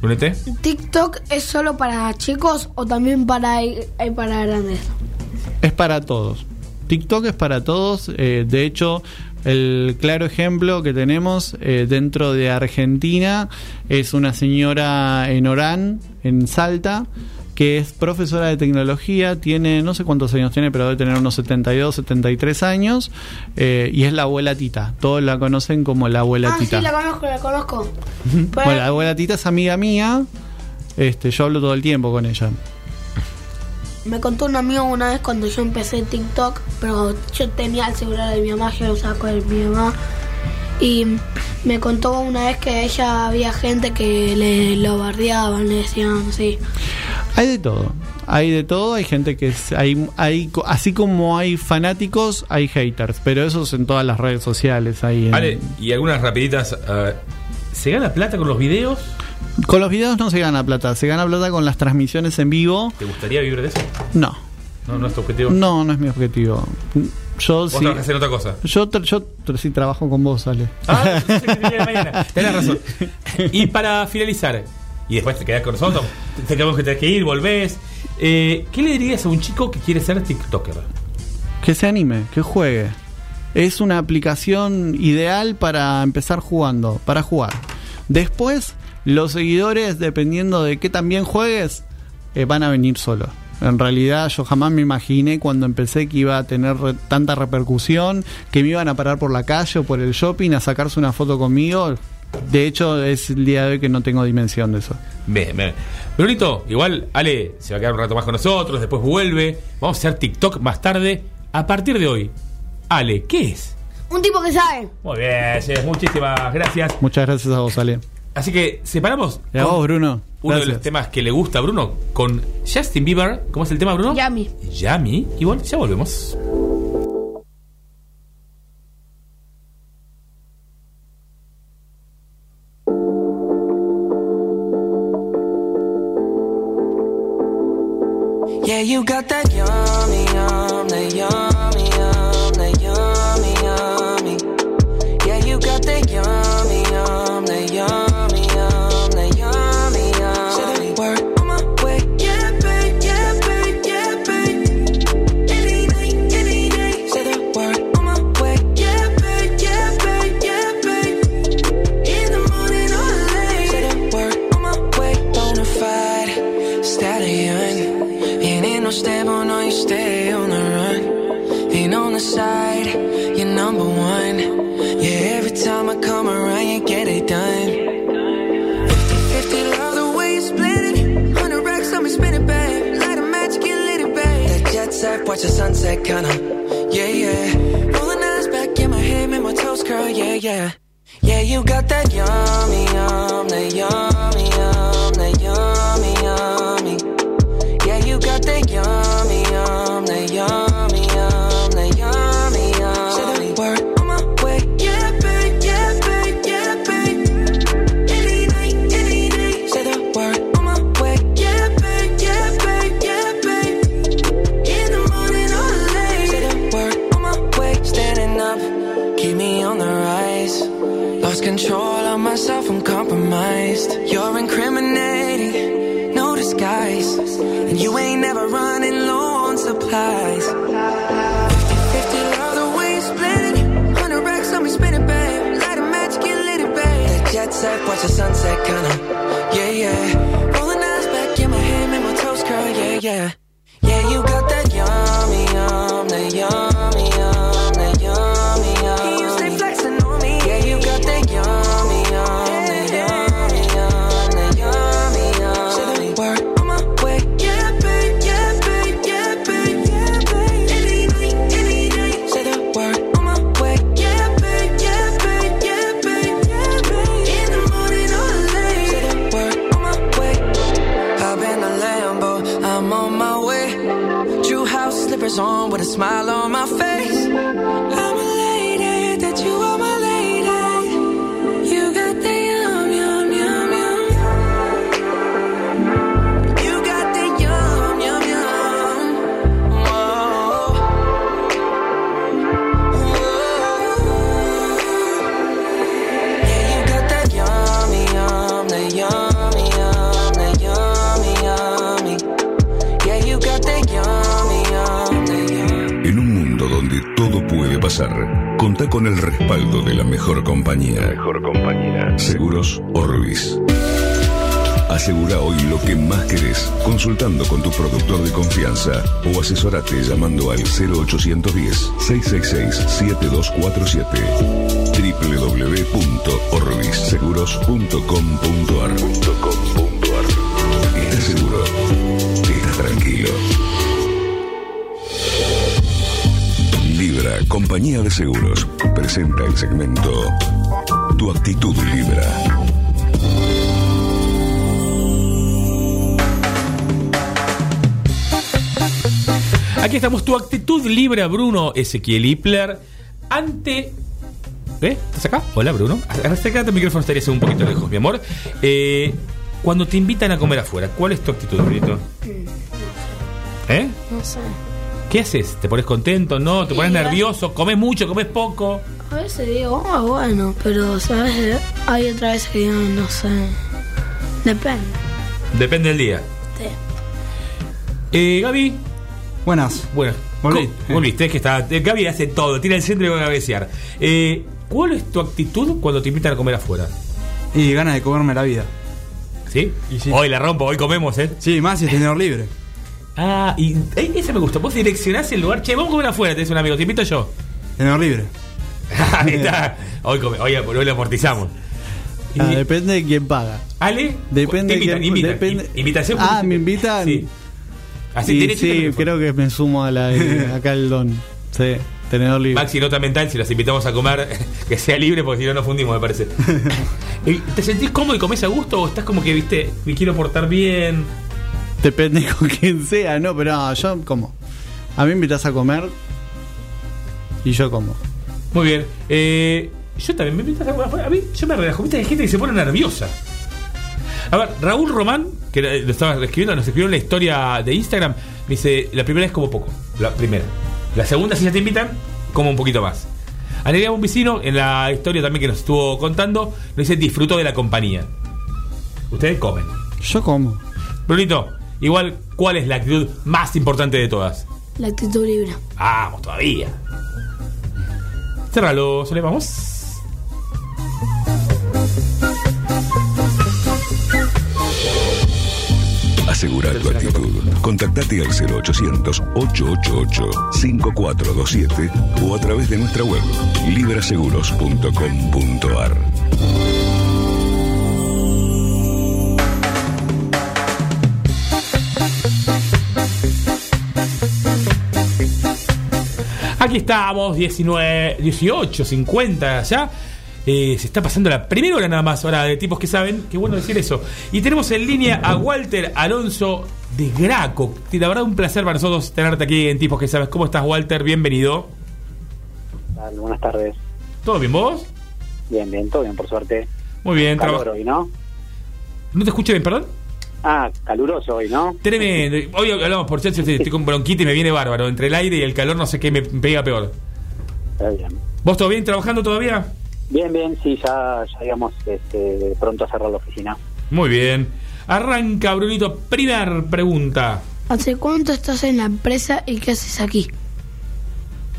¿Brunete? ¿TikTok es solo para chicos o también para, hay para grandes? Es para todos. TikTok es para todos. eh, de hecho, el claro ejemplo que tenemos eh, dentro de Argentina es una señora en Orán, en Salta, que es profesora de tecnología, tiene no sé cuántos años tiene, pero debe tener unos 72, 73 años, eh, y es la abuela Tita. Todos la conocen como la abuela Ah, Tita. sí, la conozco, la conozco. Bueno, la abuela Tita es amiga mía. Este, yo hablo todo el tiempo con ella. Me contó un amigo una vez cuando yo empecé TikTok, pero yo tenía el celular de mi mamá, yo lo saco de mi mamá. Y me contó una vez que ella había gente que le lo bardeaban, le decían así. Hay de todo. Hay de todo, hay gente que es, hay, hay, así como hay fanáticos, hay haters, pero eso es en todas las redes sociales. Hay en- Vale, y algunas rapiditas. ah, ¿Se gana plata con los videos? Con los videos no se gana plata, se gana plata con las transmisiones en vivo. ¿Te gustaría vivir de eso? No, No, no es tu objetivo. no, no es mi objetivo. Yo Vos sí. en otra cosa. Yo, yo sí trabajo con vos, Ale. Ah, yo sé que tenía de mañana. Tenés razón. Y para finalizar, y después te quedás con nosotros, te quedamos que tenés que ir, volvés. eh, ¿Qué le dirías a un chico que quiere ser TikToker? Que se anime, que juegue. es una aplicación ideal para empezar jugando, para jugar. Después, los seguidores, dependiendo de qué también juegues, eh, van a venir solos. En realidad yo jamás me imaginé cuando empecé que iba a tener re- tanta repercusión, que me iban a parar por la calle o por el shopping a sacarse una foto conmigo. De hecho, es el día de hoy que no tengo dimensión de eso. Bien, bien. Brunito, igual Ale se va a quedar un rato más con nosotros, después vuelve. Vamos a hacer TikTok más tarde. A partir de hoy, Ale, ¿qué es? Un tipo que sabe. Muy bien, muchísimas gracias. Muchas gracias a vos, Ale. Así que separamos Y a vos, Bruno. Uno de los temas que le gusta a Bruno con Justin Bieber. ¿Cómo es el tema, Bruno? Yami. Yami. Y bueno, ya volvemos. En un mundo donde todo puede pasar, contá con el respaldo de la mejor compañía. mejor compañía. Seguros Orbis. Asegura hoy lo que más querés consultando con tu productor de confianza o asesorate llamando al 0810-666-7247 www.orbisseguros.com.ar compañía de seguros, presenta el segmento Tu actitud Libra. Aquí estamos, tu actitud libre, Bruno Ezequiel Hipler. Ante. ¿Eh? ¿Estás acá? Hola, Bruno. Acércate el micrófono, estaría un poquito lejos, mi amor. Eh, cuando te invitan a comer afuera, ¿cuál es tu actitud, Brunito? ¿Eh? No sé. ¿Qué haces? ¿Te pones contento? ¿No? ¿Te pones Sí, nervioso? ¿Comes mucho? ¿Comes poco? A veces digo, ah, bueno, pero ¿sabes? Hay otra vez que digo, no sé. Depende. Depende del día. Sí. Eh, Gaby. Buenas. Bueno, Volví. Co- Volviste, es que está. eh, Gaby hace todo, tira el centro y va a cabecear. Eh, ¿Cuál es tu actitud cuando te invitan a comer afuera? Y ganas de comerme la vida. ¿Sí? Hoy la rompo, hoy comemos, ¿eh? Sí, más si es tenedor libre. Ah, y eh, esa me gusta. Vos direccionás el lugar. Che, vamos a comer afuera, te dice un amigo, te invito yo. Tenedor libre. Ahí está. Hoy, come, hoy, hoy lo amortizamos. Ah, depende de quién paga. Ale, Depende te invitan, quién- invitan. depende- In- Invitación. Ah, me invitan. Sí. Así, Y sí, creo que me sumo a la, acá el don. Sí, tenedor libre. Maxi, nota mental, si los invitamos a comer, que sea libre, porque si no nos fundimos, me parece. ¿Te sentís cómodo y comés a gusto o estás como que, viste, me quiero portar bien? Depende con quién sea, no, pero no, yo como. A mí me invitas a comer y yo como. Muy bien. Eh, yo también me invitas a comer. A mí, yo me relajo. Viste, hay gente que se pone nerviosa. A ver, Raúl Román, que lo estaba escribiendo, nos escribió en la historia de Instagram, me dice, la primera es como poco, la primera. La segunda, si ya te invitan, como un poquito más. Anelia, un vecino, en la historia también que nos estuvo contando, nos dice, disfruto de la compañía. Ustedes comen. Yo como. Brunito, igual, ¿cuál es la actitud más importante de todas? La actitud libre. Vamos, todavía. Cerralo, Sole, vamos. Asegura tu actitud. Contactate al 0800-888-5427 o a través de nuestra web libraseguros.com.ar. Aquí estamos, 19, 18, 50 ya. Eh, se está pasando la primera hora nada más, ahora de tipos que saben. Qué bueno decir eso. Y tenemos en línea a Walter Alonso de Graco. La verdad, un placer para nosotros tenerte aquí en Tipos que Sabes. ¿Cómo estás, Walter? Bienvenido. Buenas tardes. ¿Todo bien vos? Bien, bien, todo bien, por suerte. Muy bien, Calor traba- hoy, ¿no? ¿No te escucho bien, perdón? Ah, caluroso hoy, ¿no? Tremendo. Hoy hablamos por chat, estoy con bronquitis y me viene bárbaro. Entre el aire y el calor, no sé qué me pega peor. Está bien. ¿Vos todo bien trabajando todavía? Bien, bien, sí, ya, ya digamos, este, pronto a cerrar la oficina. Muy bien. Arranca, Brunito. Primer pregunta. ¿Hace cuánto estás en la empresa y qué haces aquí?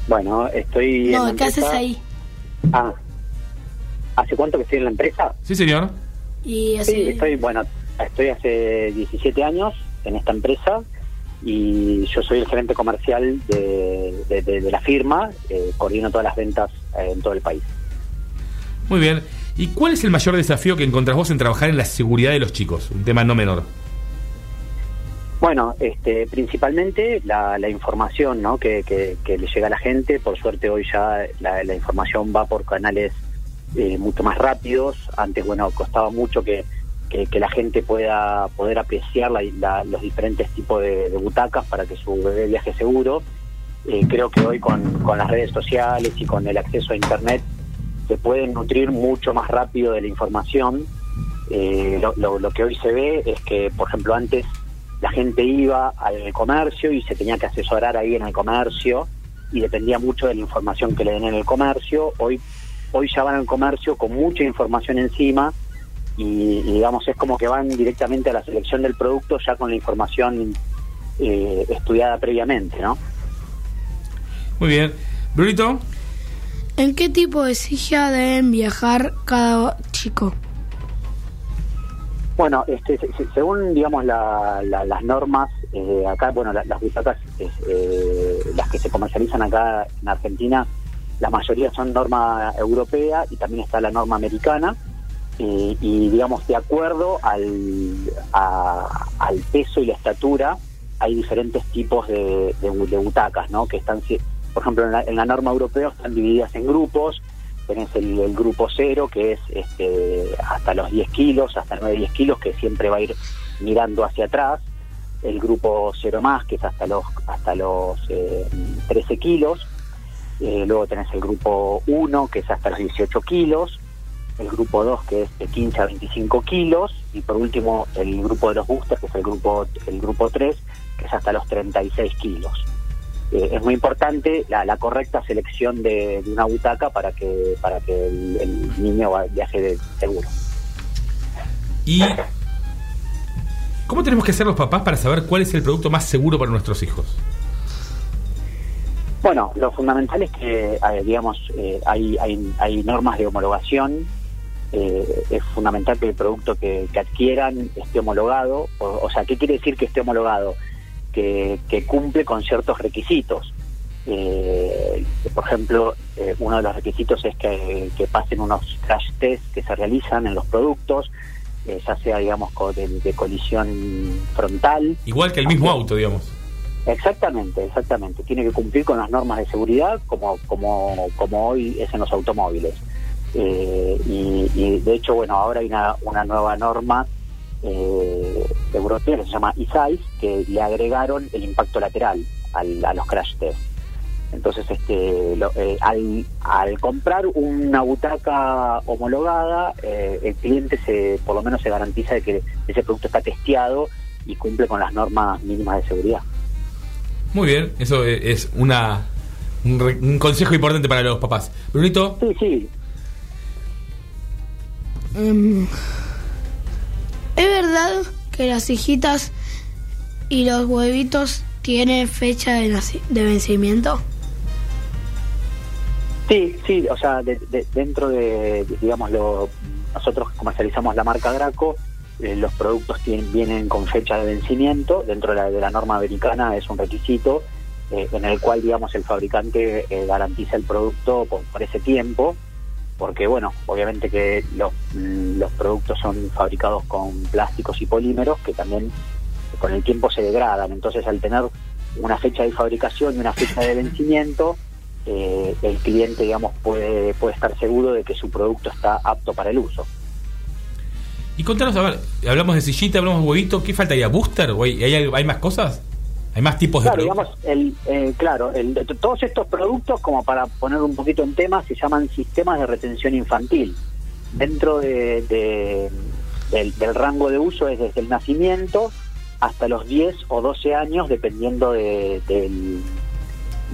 Bueno, estoy en No, la ¿qué haces ahí? Ah, ¿hace cuánto que estoy en la empresa? Sí, señor. Y hace... Sí, estoy, bueno, estoy hace 17 años en esta empresa y yo soy el gerente comercial de, de- de- de la firma, eh, coordino todas las ventas eh, en todo el país. Muy bien. ¿Y cuál es el mayor desafío que encontrás vos en trabajar en la seguridad de los chicos? Un tema no menor. Bueno, este, principalmente la, la información ¿no? que, que- que le llega a la gente. Por suerte hoy ya la, la información va por canales eh, mucho más rápidos. Antes, bueno, costaba mucho que, que- que la gente pueda poder apreciar la- los diferentes tipos de, de butacas para que su bebé viaje seguro. Eh, creo que hoy con, con las redes sociales y con el acceso a Internet se pueden nutrir mucho más rápido de la información. Eh, lo, lo- lo que hoy se ve es que, por ejemplo, antes la gente iba al comercio y se tenía que asesorar ahí en el comercio y dependía mucho de la información que le den en el comercio. Hoy, hoy ya van al comercio con mucha información encima y, y, digamos es como que van directamente a la selección del producto ya con la información eh, estudiada previamente, ¿no? Muy bien. Brunito. ¿En qué tipo de silla deben viajar cada chico? Bueno, este, se- se- según digamos la- la- las normas, eh, acá, bueno, la- las butacas, es, eh, las que se comercializan acá en Argentina, la mayoría son norma europea y también está la norma americana. Eh, y digamos, de acuerdo al, a- al peso y la estatura, hay diferentes tipos de, de bu- de butacas, ¿no? Que están, por ejemplo, en la, en la norma europea están divididas en grupos. Tenés el, el grupo cero, que es este, hasta los 10 kilos, hasta 9, 10 kilos, que siempre va a ir mirando hacia atrás. El grupo cero más, que es hasta los, hasta los eh, 13 kilos. Eh, luego tenés el grupo 1, que es hasta los 18 kilos. El grupo 2, que es de 15 a 25 kilos. Y por último, el grupo de los boosters, que es el grupo, el grupo 3, que es hasta los 36 kilos. Eh, es muy importante la, la correcta selección de, de una butaca para que para que el, el niño viaje de- seguro. ¿Y cómo tenemos que hacer los papás para saber cuál es el producto más seguro para nuestros hijos? Bueno, lo fundamental es que, eh, digamos, eh, hay, hay, hay normas de homologación. Eh, es fundamental que el producto que, que adquieran esté homologado. O, o sea, ¿qué quiere decir que esté homologado? Que, que cumple con ciertos requisitos. Eh, por ejemplo, eh, uno de los requisitos es que, que pasen unos crash tests que se realizan en los productos, eh, ya sea, digamos, de colisión frontal. Igual que el mismo auto, digamos. Exactamente, exactamente. Tiene que cumplir con las normas de seguridad como, como, como hoy es en los automóviles. Eh, y, y, de hecho, bueno, ahora hay una, una nueva norma eh, europea que se llama ISAIS, que le agregaron el impacto lateral al- a los crash test. Entonces, este, lo- eh, al, al comprar una butaca homologada, eh, el cliente se, por lo menos se garantiza de que ese producto está testeado y cumple con las normas mínimas de seguridad. Muy bien, eso es una un, re- un consejo importante para los papás. Brunito. Sí, sí. Em, ¿Es verdad que las hijitas y los huevitos tienen fecha de, de vencimiento? Sí, sí, o sea, de- de- dentro de, digamos, lo, nosotros comercializamos la marca Graco, eh, los productos tienen, vienen con fecha de vencimiento, dentro de la, de la norma americana es un requisito eh, en el cual, digamos, el fabricante eh, garantiza el producto por ese tiempo, porque, bueno, obviamente que los, los productos son fabricados con plásticos y polímeros que también con el tiempo se degradan, entonces al tener una fecha de fabricación y una fecha de vencimiento, eh, el cliente, digamos, puede, puede estar seguro de que su producto está apto para el uso. Y contanos, a ver, hablamos de sillita, hablamos de huevito, ¿qué faltaría? ¿Booster? ¿O ¿Hay, hay, hay más cosas? ¿Hay más tipos de Claro, productos? digamos, el, eh, claro, el- todos estos productos, como para poner un poquito en tema, se llaman sistemas de retención infantil. Dentro de, de- del, del rango de uso es desde el nacimiento hasta los 10 o 12 años, dependiendo de,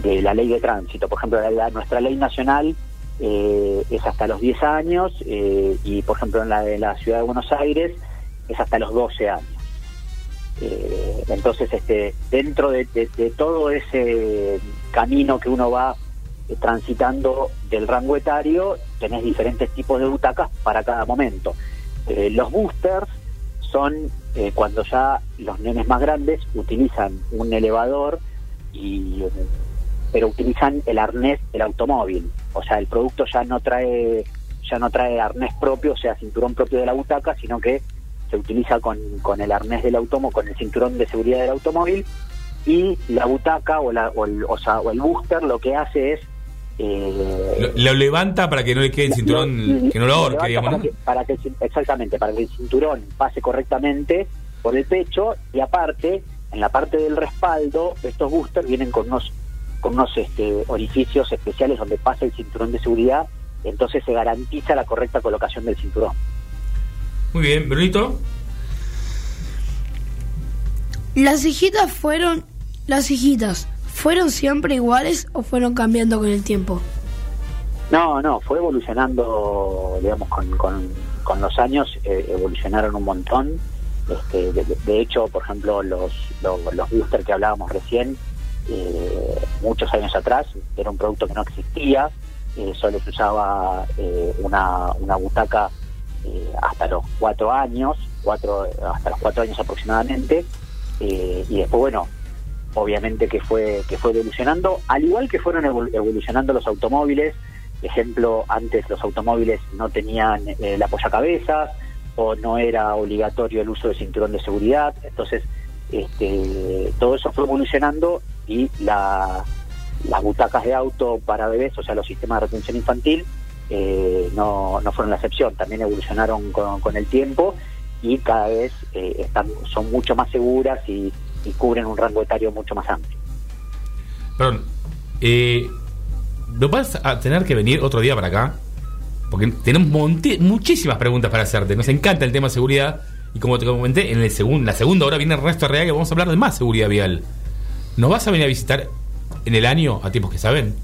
de la ley de tránsito. Por ejemplo, la- la- nuestra ley nacional eh, es hasta los 10 años eh, y, por ejemplo, en la de la Ciudad de Buenos Aires es hasta los 12 años. Eh, entonces, este, dentro de, de- todo ese camino que uno va eh, transitando del rango etario, tenés diferentes tipos de butacas para cada momento. Eh, los boosters son eh, cuando ya los nenes más grandes utilizan un elevador y pero utilizan el arnés del automóvil, o sea, el producto ya no trae ya no trae arnés propio, o sea, cinturón propio de la butaca, sino que se utiliza con, con el arnés del automóvil, con el cinturón de seguridad del automóvil y la butaca o, la, o, el, o, sea, o el booster lo que hace es eh, Lo, lo levanta para que no le quede el cinturón, lo- que no lo ahorque, digamos, para que, para que exactamente, para que el cinturón pase correctamente por el pecho y aparte, en la parte del respaldo, estos boosters vienen con unos con unos este, orificios especiales donde pasa el cinturón de seguridad, entonces se garantiza la correcta colocación del cinturón. Muy bien, Brunito. ¿Las hijitas fueron las hijitas fueron siempre iguales o fueron cambiando con el tiempo? No, no, fue evolucionando, digamos, con, con, con los años, eh, evolucionaron un montón. Este, de, de hecho, por ejemplo, los, los, los booster que hablábamos recién, eh, muchos años atrás, era un producto que no existía, eh, solo se usaba eh, una, una butaca eh, hasta los cuatro años, cuatro, hasta los cuatro años aproximadamente, eh, y después, bueno, obviamente que fue que fue evolucionando, al igual que fueron evol- evolucionando los automóviles. Ejemplo, antes los automóviles no tenían eh, el apoyacabezas o no era obligatorio el uso del cinturón de seguridad. Entonces, este, todo eso fue evolucionando y la, las butacas de auto para bebés, o sea, los sistemas de retención infantil, eh, no, no fueron la excepción. También evolucionaron con, con el tiempo y cada vez eh, están, son mucho más seguras y, cubren un rango etario mucho más amplio. Perdón. Eh, ¿No vas a tener que venir otro día para acá? Porque tenemos muchísimas preguntas para hacerte. Nos encanta el tema de seguridad. Y como te comenté, en el segun- la segunda hora viene Ernesto Real que vamos a hablar de más seguridad vial. ¿Nos vas a venir a visitar en el año a tipos que saben?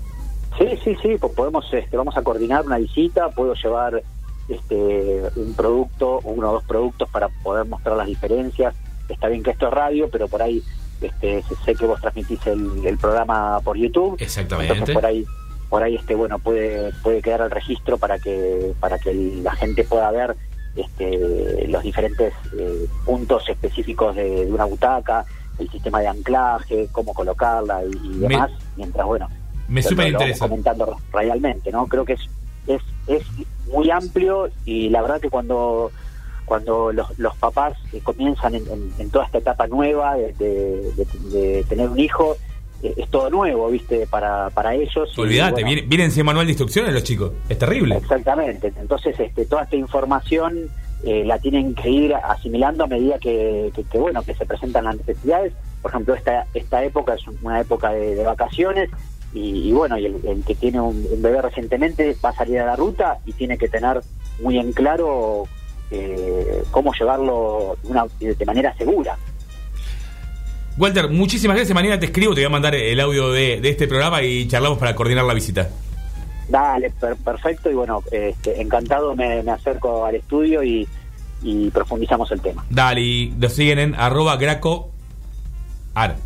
Sí, sí, sí, pues podemos, este, vamos a coordinar una visita, puedo llevar este, un producto, uno o dos productos para poder mostrar las diferencias. Está bien que esto es radio, pero por ahí este, sé- que vos transmitís el, el programa por YouTube. Exactamente. Entonces por ahí, por ahí este, bueno, puede, puede quedar el registro para que, para que la gente pueda ver este, los diferentes eh, puntos específicos de, de una butaca, el sistema de anclaje, cómo colocarla y, y Me- demás, mientras bueno, Me súper interesa. comentando realmente, ¿no? Creo que es, es, es muy amplio y la verdad que cuando cuando los, los papás eh, comienzan en, en- en toda esta etapa nueva de, de- de- de tener un hijo, eh, es todo nuevo, ¿viste? Para, para ellos. Olvídate, bueno, viene- vienen sin manual de instrucciones los chicos. Es terrible. Exactamente. Entonces, este, toda esta información eh, la tienen que ir asimilando a medida que, que- que, bueno, que se presentan las necesidades. Por ejemplo, esta esta época es una época de vacaciones y, y bueno, y el, el que tiene un, un bebé recientemente va a salir a la ruta y tiene que tener muy en claro eh, cómo llevarlo de, una- de manera segura. Walter, muchísimas gracias. Mañana te escribo, te voy a mandar el audio de, de este programa y charlamos para coordinar la visita. Dale, per- perfecto y bueno, este, encantado me, me acerco al estudio y, y profundizamos el tema. Dale, y nos siguen en arroba graco ar.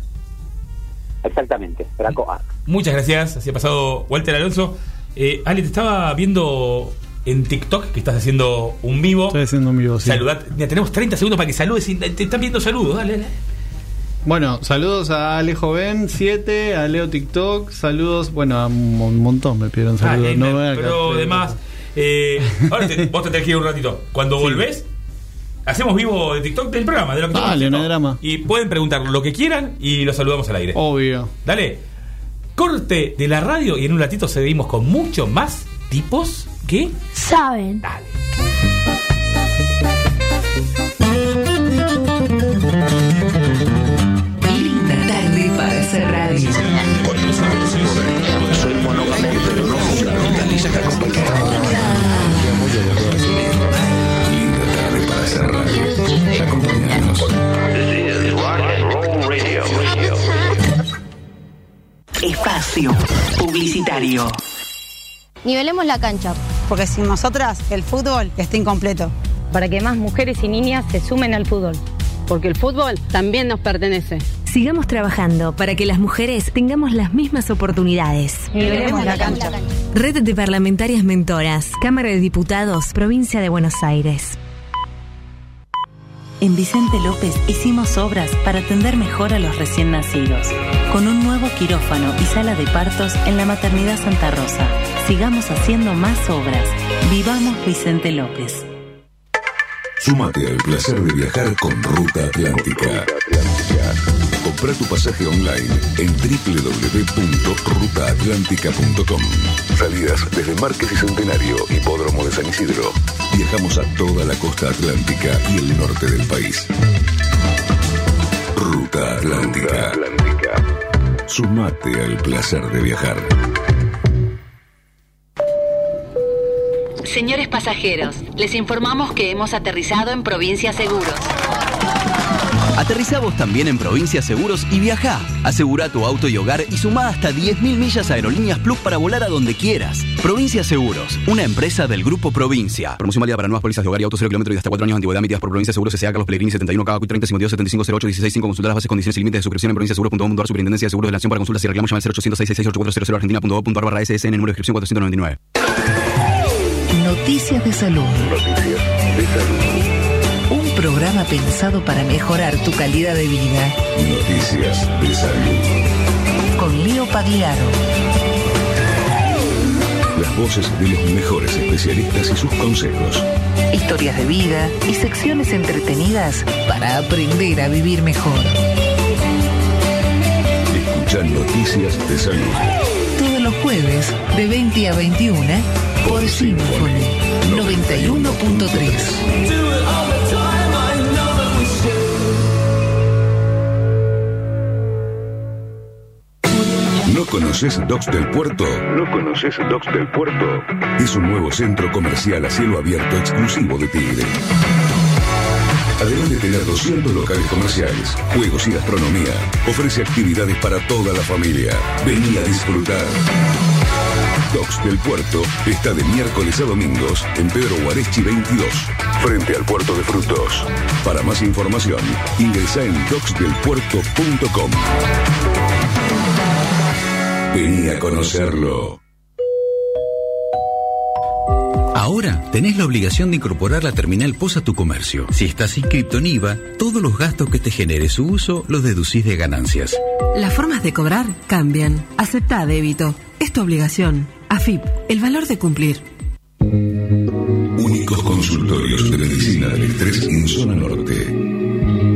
Exactamente, Draco Arc. Muchas gracias. Así ha pasado Walter Alonso. Eh, Ale, te estaba viendo en TikTok que estás haciendo un vivo. Estoy haciendo un vivo, sí. Saludad. Mira, tenemos 30 segundos para que saludes. y Te están viendo saludos. Dale, dale. Bueno, saludos a Ale Joven 7, a Leo TikTok, saludos, bueno, a un mon- montón me pidieron Ah, saludos. eh, no pero además, eh, ahora te- vos te tenés que ir un ratito. Cuando volvés, hacemos vivo de TikTok del programa. De lo que estamos Dale, no hay drama. Y pueden preguntar lo que quieran y los saludamos al aire. Obvio. Dale. Corte de la radio y en un ratito seguimos con mucho más tipos que Saben. Dale. Linda tarde para hacer radio. Soy monógamo, pero no Lisa Linda radio. Acompáñanos. Espacio publicitario. Nivelemos la cancha. Porque sin nosotras el fútbol está incompleto. Para que más mujeres y niñas se sumen al fútbol. Porque el fútbol también nos pertenece. Sigamos trabajando para que las mujeres tengamos las mismas oportunidades. Nivelemos la cancha. Red de Parlamentarias Mentoras, Cámara de Diputados, Provincia de Buenos Aires. En Vicente López hicimos obras para atender mejor a los recién nacidos, con un nuevo quirófano y sala de partos en la Maternidad Santa Rosa. Sigamos haciendo más obras. Vivamos Vicente López. Súmate al placer de viajar con Ruta Atlántica. Compra tu pasaje online en www.rutaatlántica.com. Salidas desde Márquez y Centenario, Hipódromo de San Isidro. Viajamos a toda la costa atlántica y el norte del país. Ruta Atlántica. Sumate al placer de viajar. Señores pasajeros, les informamos que hemos aterrizado en Provincia Seguros. Aterrizá vos también en Provincia Seguros y viajá. Asegura tu auto y hogar y sumá hasta 10.000 millas a Aerolíneas Plus para volar a donde quieras. Provincia Seguros, una empresa del Grupo Provincia. Promoción válida para nuevas pólizas de hogar y autos 0 kilómetros y hasta 4 años de antigüedad emitidas por Provincia Seguros S.A. Carlos Pellegrini 71 K 30 52 75 08 16 5 Consultar las bases, condiciones y límites de suscripción en provinciaseguros.com.ar Superintendencia de Seguros de la Nación para consultas y reclamos llama al 0800 668 argentina.gov.ar barra SSN número de inscripción 499. Noticias de salud. Noticias de salud. Un programa pensado para mejorar tu calidad de vida. Noticias de salud. Con Leo Pagliaro. Las voces de los mejores especialistas y sus consejos. Historias de vida y secciones entretenidas para aprender a vivir mejor. Escucha Noticias de Salud. Todos los jueves de 20 a 21 por Symphony 91.3. ¿No conoces Docs del Puerto? ¿No conoces Docs del Puerto? Es un nuevo centro comercial a cielo abierto exclusivo de Tigre. Además de tener 200 locales comerciales, juegos y gastronomía, ofrece actividades para toda la familia. Vení a disfrutar. Docks del Puerto está de miércoles a domingos en Pedro Guarechi 22, frente al Puerto de Frutos. Para más información, ingresa en docksdelpuerto.com. Vení a conocerlo. Ahora tenés la obligación de incorporar la terminal POS a tu comercio. Si estás inscrito en IVA, todos los gastos que te genere su uso los deducís de ganancias. Las formas de cobrar cambian. Acepta débito. Es tu obligación. AFIP, el valor de cumplir. Únicos consultorios de medicina del estrés en zona norte.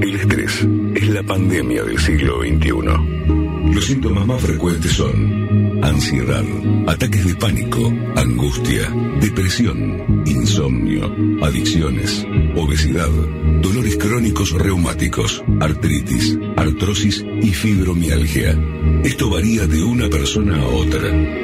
El estrés es la pandemia del siglo XXI. Los síntomas más frecuentes son ansiedad, ataques de pánico, angustia, depresión, insomnio, adicciones, obesidad, dolores crónicos reumáticos, artritis, artrosis y fibromialgia. Esto varía de una persona a otra.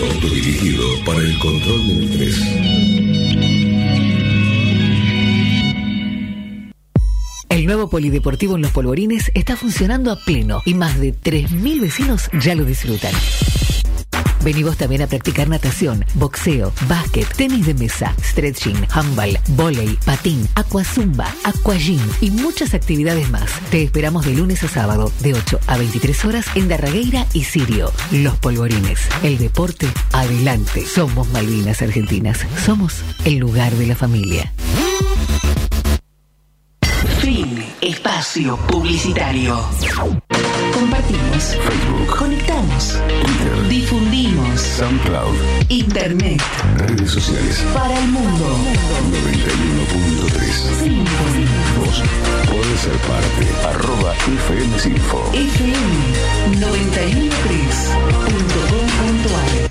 Autodirigido para el control del estrés. El nuevo polideportivo en Los Polvorines está funcionando a pleno y más de 3.000 vecinos ya lo disfrutan. Vení vos también a practicar natación, boxeo, básquet, tenis de mesa, stretching, handball, volei, patín, aquazumba, aquagym y muchas actividades más. Te esperamos de lunes a sábado de 8 a 23 horas en Darragueira y Sirio. Los Polvorines. El deporte adelante. Somos Malvinas Argentinas. Somos el lugar de la familia. Fin. Espacio publicitario. Compartimos. Facebook. Conectamos. Twitter. Difundimos. SoundCloud. Internet. Redes sociales. Para el mundo. 91.3. Vos podés ser parte. Arroba FM Sinfo. FM 913.com.ar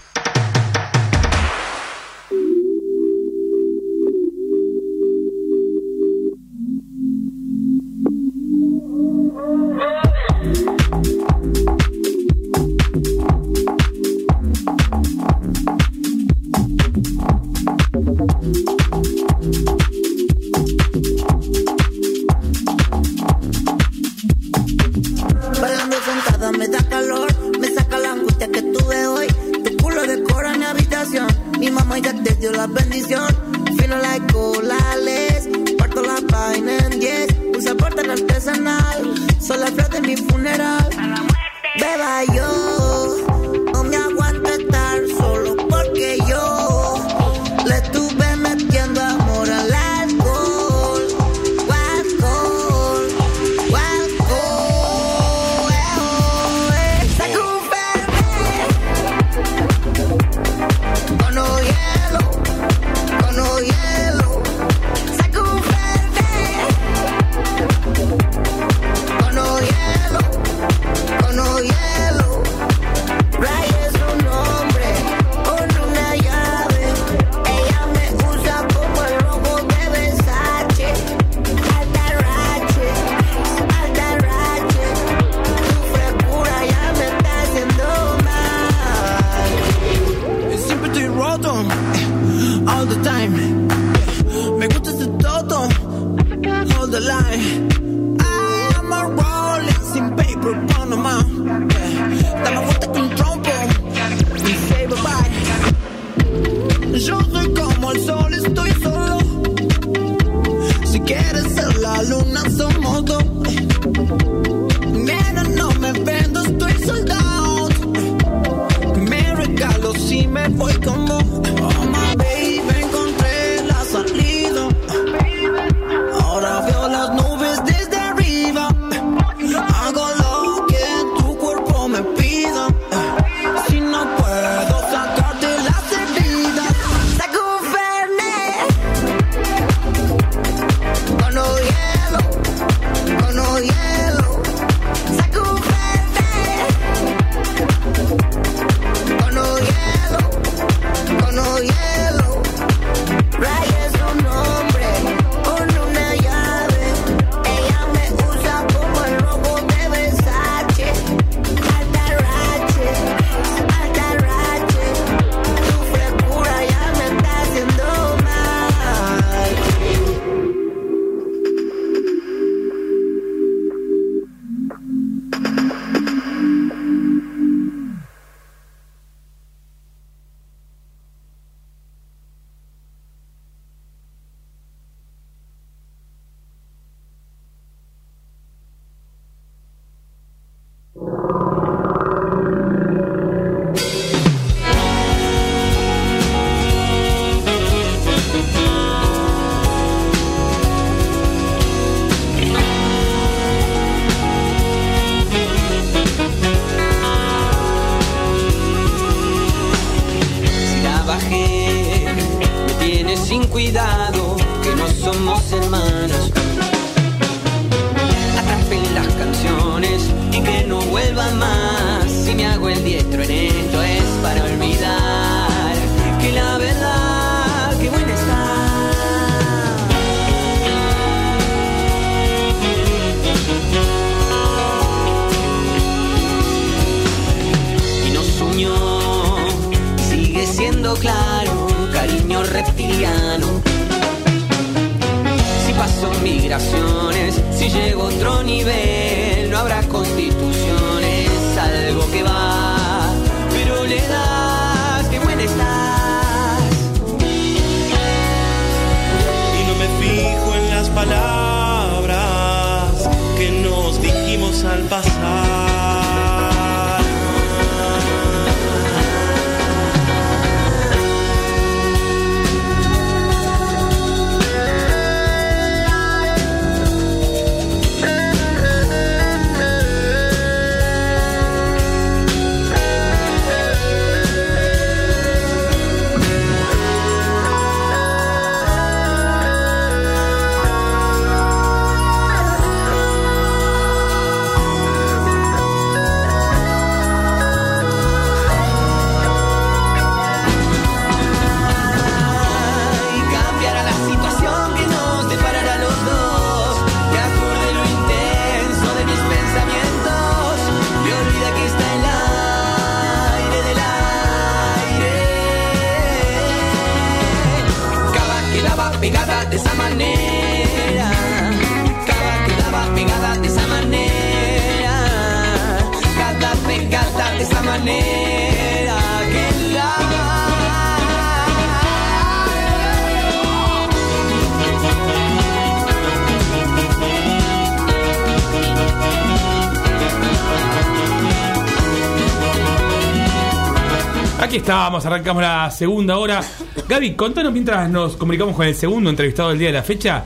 arrancamos la segunda hora. Gaby, contanos mientras nos comunicamos con el segundo entrevistado del día de la fecha.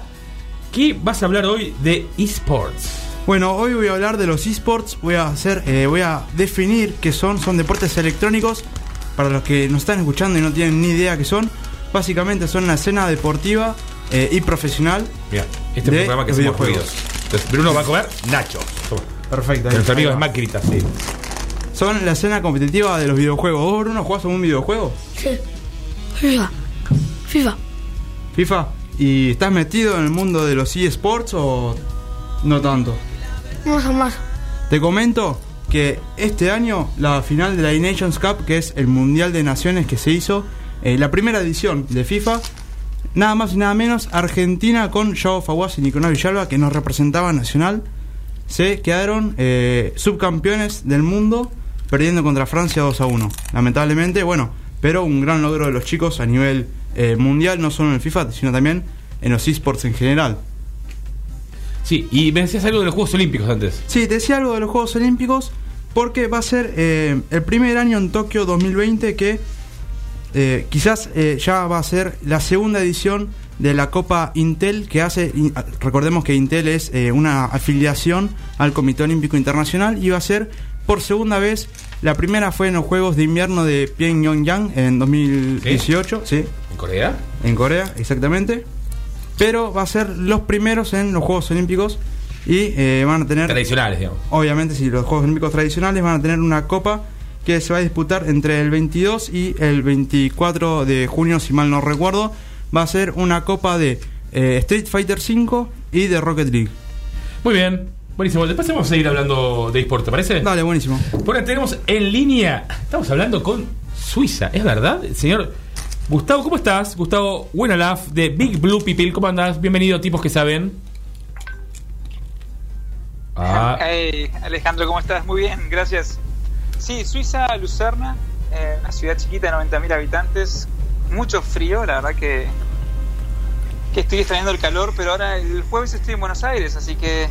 ¿Qué vas a hablar hoy de esports? Bueno, hoy voy a hablar de los esports, voy a hacer, eh, voy a definir qué son, son deportes electrónicos, para los que nos están escuchando y no tienen ni idea qué son, básicamente son una escena deportiva eh, y profesional. Mira, este de programa que hacemos. Entonces, Bruno va a comer nachos. Toma. Perfecto. Nuestro amigo es Macrita, sí. Son la escena competitiva de los videojuegos. ¿Vos, Bruno, jugás a un videojuego? Sí. FIFA. FIFA. FIFA. ¿Y estás metido en el mundo de los eSports o no tanto? Más o más. Te comento que este año la final de la E-Nations Cup, que es el Mundial de Naciones que se hizo, eh, la primera edición de FIFA, nada más y nada menos, Argentina con Joao Faguas y Nicolás Villalba, que nos representaba nacional, se quedaron eh, subcampeones del mundo, perdiendo contra Francia 2 a 1. Lamentablemente, bueno, pero un gran logro de los chicos a nivel eh, mundial, no solo en el FIFA, sino también en los esports en general. Sí, y me decías algo de los Juegos Olímpicos antes. Sí, te decía algo de los Juegos Olímpicos porque va a ser eh, el primer año en Tokio 2020 que eh, quizás eh, ya va a ser la segunda edición de la Copa Intel que hace, ah, recordemos que Intel es eh, una afiliación al Comité Olímpico Internacional y va a ser por segunda vez, la primera fue en los Juegos de Invierno de Pyongyang en 2018, sí, ¿En Corea? en Corea, exactamente. Pero va a ser los primeros en los Juegos Olímpicos y eh, van a tener Tradicionales, digamos. Obviamente, si los Juegos Olímpicos tradicionales van a tener una copa que se va a disputar entre el 22 y el 24 de junio, si mal no recuerdo. Va a ser una copa de eh, Street Fighter V y de Rocket League. Muy bien, buenísimo. Después vamos a seguir hablando de eSport, ¿te parece? Dale, buenísimo. Ahora tenemos en línea, estamos hablando con Suiza, ¿es verdad? Señor Gustavo, ¿cómo estás? Gustavo Buenalaf de Big Blue People, ¿cómo andás? Bienvenido, tipos que saben. Ah, Hey, Alejandro, ¿cómo estás? Muy bien, gracias. Sí, Suiza, Lucerna, eh, una ciudad chiquita de 90.000 habitantes, mucho frío, la verdad que, que estoy extrañando el calor, pero ahora el jueves estoy en Buenos Aires, así que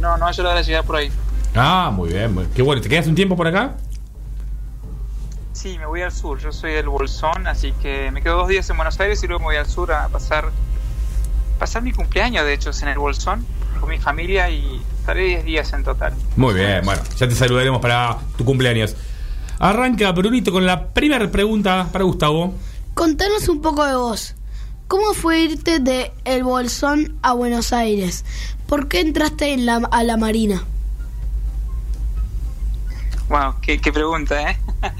no, no hay hora de llegar por ahí. ah, muy bien, muy- qué bueno. ¿Te quedas un tiempo por acá? Sí, me voy al sur, yo soy del Bolsón, así que me quedo dos días en Buenos Aires y luego me voy al sur a pasar, pasar mi cumpleaños, de hecho, es en el Bolsón, con mi familia y estaré 10 días en total. Muy bien, bueno, ya te saludaremos para tu cumpleaños. Arranca, Brunito, con la primera pregunta para Gustavo. Contanos un poco de vos. ¿Cómo fue irte de El Bolsón a Buenos Aires? ¿Por qué entraste en la, a la Marina? Wow, qué, qué pregunta, ¿eh?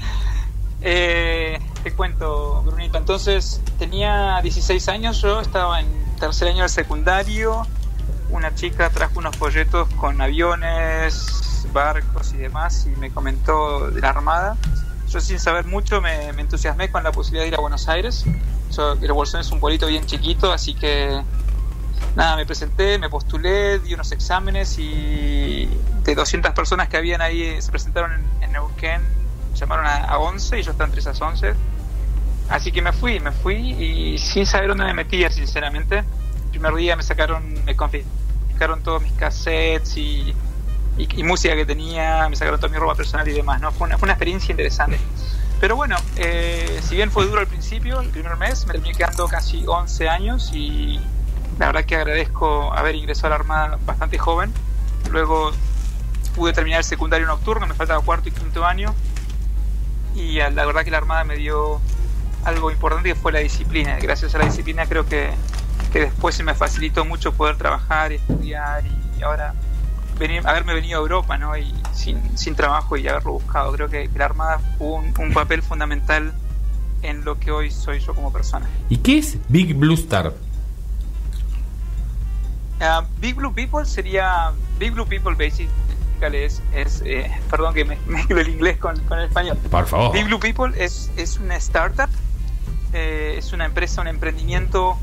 Eh, Te cuento, Brunito. Entonces, tenía 16 años, yo estaba en tercer año del secundario. Una chica trajo unos folletos con aviones, barcos y demás y me comentó de la Armada. Yo sin saber mucho me, me entusiasmé con la posibilidad de ir a Buenos Aires. Yo, el Bolsón es un pueblito bien chiquito, así que nada, me presenté, me postulé, di unos exámenes y de 200 personas que habían ahí, se presentaron en, en Neuquén, llamaron a, a 11 y yo estaba entre esas 11. Así que me fui, me fui y sin saber dónde me metía, sinceramente. El primer día me sacaron, me confiscaron todos mis cassettes y, y- y música que tenía, me sacaron toda mi ropa personal y demás, ¿no? Fue una, fue una experiencia interesante. Pero bueno, eh, si bien fue duro al principio, el primer mes, me terminé quedando casi 11 años y la verdad que agradezco haber ingresado a la Armada bastante joven. Luego pude terminar el secundario nocturno, me faltaba cuarto y quinto año. Y la verdad que la Armada me dio algo importante que fue la disciplina. Gracias a la disciplina creo que, que después se me facilitó mucho poder trabajar, estudiar y ahora venir, haberme venido a Europa ¿no? y sin, sin trabajo y haberlo buscado. Creo que, que la Armada jugó un, un papel fundamental en lo que hoy soy yo como persona. ¿Y qué es Big Blue Star? Ah, Big Blue People sería Big Blue People Basic es, es eh, perdón que me mezclo el inglés con, con el español. Por favor. Big Blue People es, es una startup eh, es una empresa un emprendimiento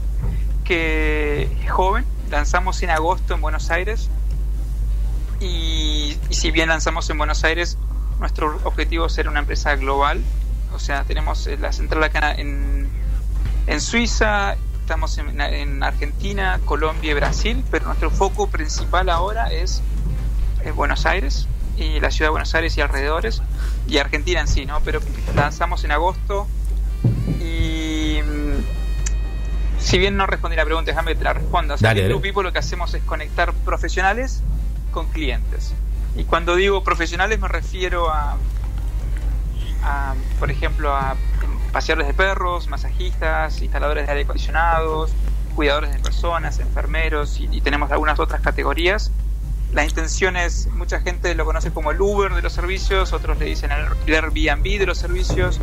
que es joven. Lanzamos en agosto en Buenos Aires. Y, y si bien lanzamos en Buenos Aires nuestro objetivo es ser una empresa global. O sea tenemos eh, la central acá en, en Suiza, estamos en, en Argentina, Colombia y Brasil, pero nuestro foco principal ahora es, Buenos Aires y la ciudad de Buenos Aires y alrededores, y Argentina en sí, ¿no? Pero lanzamos en agosto y mm, si bien no respondí la pregunta, déjame que te la responda. O sea, Dale, en. Blue People lo que hacemos es conectar profesionales con clientes. Y cuando digo profesionales me refiero a, a, por ejemplo, a paseadores de perros, masajistas, instaladores de aire acondicionados, cuidadores de personas, enfermeros y, tenemos algunas otras categorías. La intención es, mucha gente lo conoce como el Uber de los servicios, otros le dicen el Airbnb de los servicios.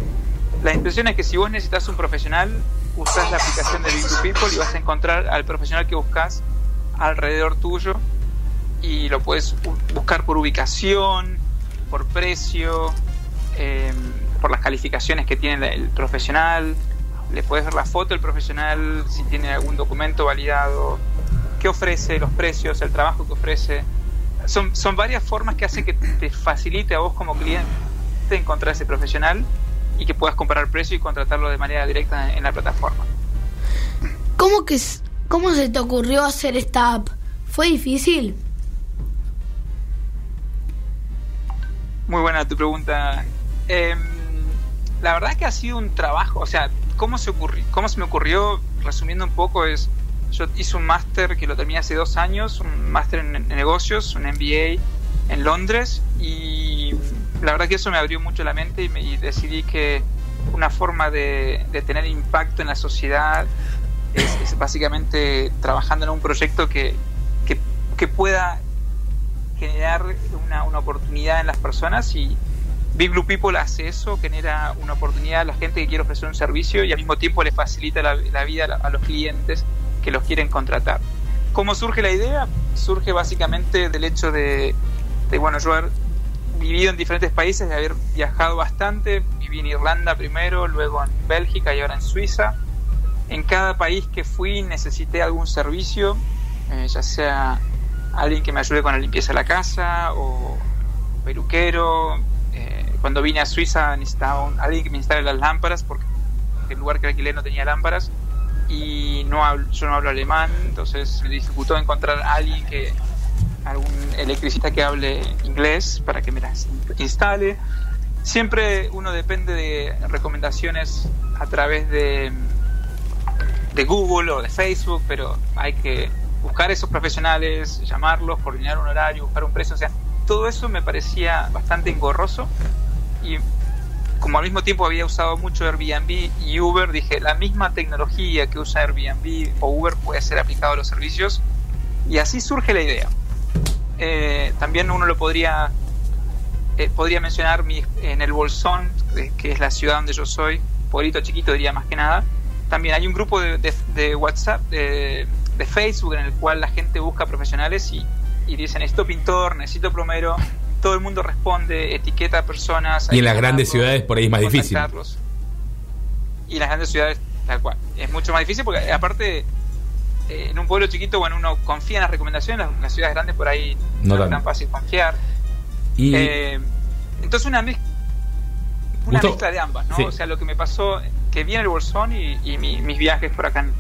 La intención es que si vos necesitas un profesional, usás la aplicación de Big People y vas a encontrar al profesional que buscas alrededor tuyo y lo puedes bu- buscar por ubicación, por precio, eh, por las calificaciones que tiene el profesional, le puedes ver la foto del profesional, si tiene algún documento validado, qué ofrece, los precios, el trabajo que ofrece. Son, son varias formas que hacen que te facilite a vos como cliente encontrar ese profesional y que puedas comparar precio y contratarlo de manera directa en, en la plataforma. ¿Cómo, que, ¿Cómo se te ocurrió hacer esta app? ¿Fue difícil? Muy buena tu pregunta. Em, la verdad que ha sido un trabajo, o sea, ¿cómo se, ocurrió, ¿cómo se me ocurrió? Resumiendo un poco, es yo hice un máster que lo terminé hace dos años, un máster en, negocios, un MBA en Londres y la verdad que eso me abrió mucho la mente y, me, y decidí que una forma de, de tener impacto en la sociedad es, es básicamente trabajando en un proyecto que, que, que pueda generar una, una oportunidad en las personas y Big Blue People hace eso, genera una oportunidad a la gente que quiere ofrecer un servicio y al mismo tiempo le facilita la, vida a, los clientes que los quieren contratar. ¿Cómo surge la idea? Surge básicamente del hecho de, de, bueno, yo haber vivido en diferentes países, de haber viajado bastante, viví en Irlanda primero, luego en Bélgica y ahora en Suiza. En cada país que fui necesité algún servicio, eh, ya sea alguien que me ayude con la limpieza de la casa o peluquero. Eh, cuando vine a Suiza necesitaba alguien que me instale las lámparas porque el lugar que alquilé no tenía lámparas y no yo no hablo alemán, entonces me dificultó encontrar a alguien que algún electricista que hable inglés para que me las in- instale. Siempre uno depende de recomendaciones a través de, de Google o de Facebook, pero hay que buscar esos profesionales, llamarlos, coordinar un horario, buscar un precio, o sea, todo eso me parecía bastante engorroso y como al mismo tiempo había usado mucho Airbnb y Uber, dije, la misma tecnología que usa Airbnb o Uber puede ser aplicado a los servicios y así surge la idea. Eh, también uno lo podría eh, podría mencionar mi, en el Bolsón, que es la ciudad donde yo soy, pueblito chiquito diría más que nada. También hay un grupo de, WhatsApp, de Facebook, en el cual la gente busca profesionales y, y dicen, necesito pintor, necesito plomero. Todo el mundo responde, etiqueta a personas. Y en las grandes ciudades por ahí es más difícil. Y en las grandes ciudades, tal cual. Es mucho más difícil porque, aparte, eh, en un pueblo chiquito, bueno, uno confía en las recomendaciones, en las ciudades grandes por ahí No no, es tan fácil confiar. Y Eh, entonces una, mez- una mezcla de ambas, ¿no? sí. O sea, lo que me pasó, que vi en el Bolsón y, y mi- mis viajes por acá en,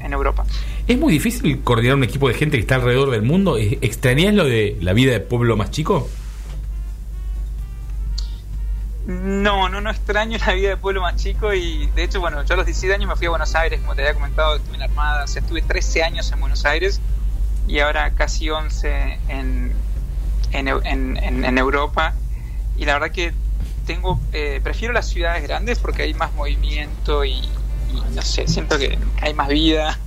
en Europa. ¿Es muy difícil coordinar un equipo de gente que está alrededor del mundo? ¿E- ¿Extrañas lo de la vida de pueblo más chico? No, no, no extraño la vida de pueblo más chico y de hecho, bueno, yo a los 17 años me fui a Buenos Aires, como te había comentado, estuve en la Armada, o sea, estuve 13 años en Buenos Aires y ahora casi 11 en, en, Eu- en- en- en Europa y la verdad que tengo, eh, prefiero las ciudades grandes porque hay más movimiento y, y no sé, siento que hay más vida.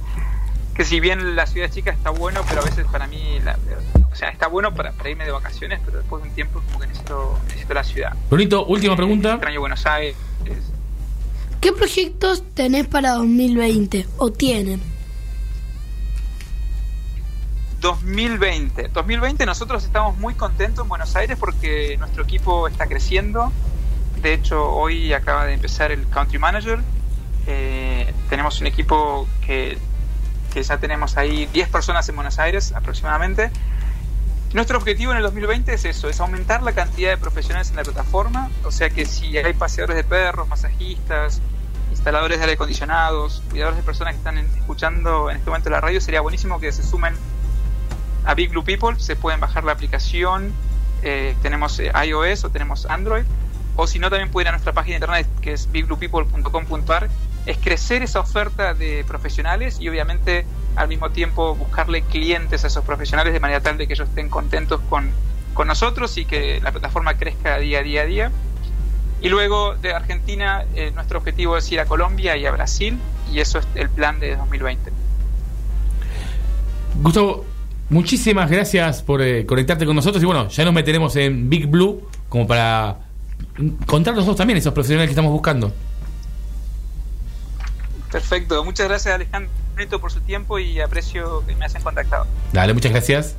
Que si bien la ciudad chica está bueno, pero a veces para mí, la- o sea, está bueno para, para irme de vacaciones, pero después de un tiempo como que necesito, necesito la ciudad. Brunito, última pregunta. Extraño Buenos Aires. ¿Qué proyectos tenés para 2020 o tienen? 2020. 2020 nosotros estamos muy contentos en Buenos Aires porque nuestro equipo está creciendo. De hecho, hoy acaba de empezar el Country Manager. Eh, tenemos un equipo que, que ya tenemos ahí 10 personas en Buenos Aires aproximadamente. Nuestro objetivo en el 2020 es eso, es aumentar la cantidad de profesionales en la plataforma. O sea que si hay paseadores de perros, masajistas, instaladores de aire acondicionados, cuidadores de personas que están escuchando en este momento la radio, sería buenísimo que se sumen a Big Blue People, se pueden bajar la aplicación, eh, tenemos eh, iOS o tenemos Android, o si no también pueden ir a nuestra página de internet que es bigbluepeople.com.ar, es crecer esa oferta de profesionales y obviamente al mismo tiempo buscarle clientes a esos profesionales de manera tal de que ellos estén contentos con, con nosotros y que la plataforma crezca día a día a día. Y luego de Argentina, eh, nuestro objetivo es ir a Colombia y a Brasil, y eso es el plan de 2020. Gustavo, muchísimas gracias por eh, conectarte con nosotros y bueno, ya nos meteremos en Big Blue como para contar nosotros también esos profesionales que estamos buscando. Perfecto, muchas gracias Alejandro por su tiempo y aprecio que me hayan contactado. Dale, muchas gracias.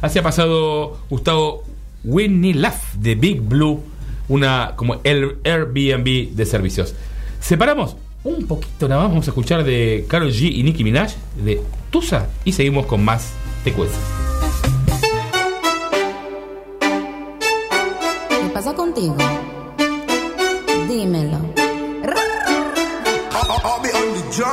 Así ha pasado Gustavo Whitney Laff de Big Blue, una como el Airbnb de servicios. Separamos un poquito nada más, vamos a escuchar de Karol G y Nicki Minaj de Tusa y seguimos con más Te Cuesta. ¿Qué pasa contigo? Ya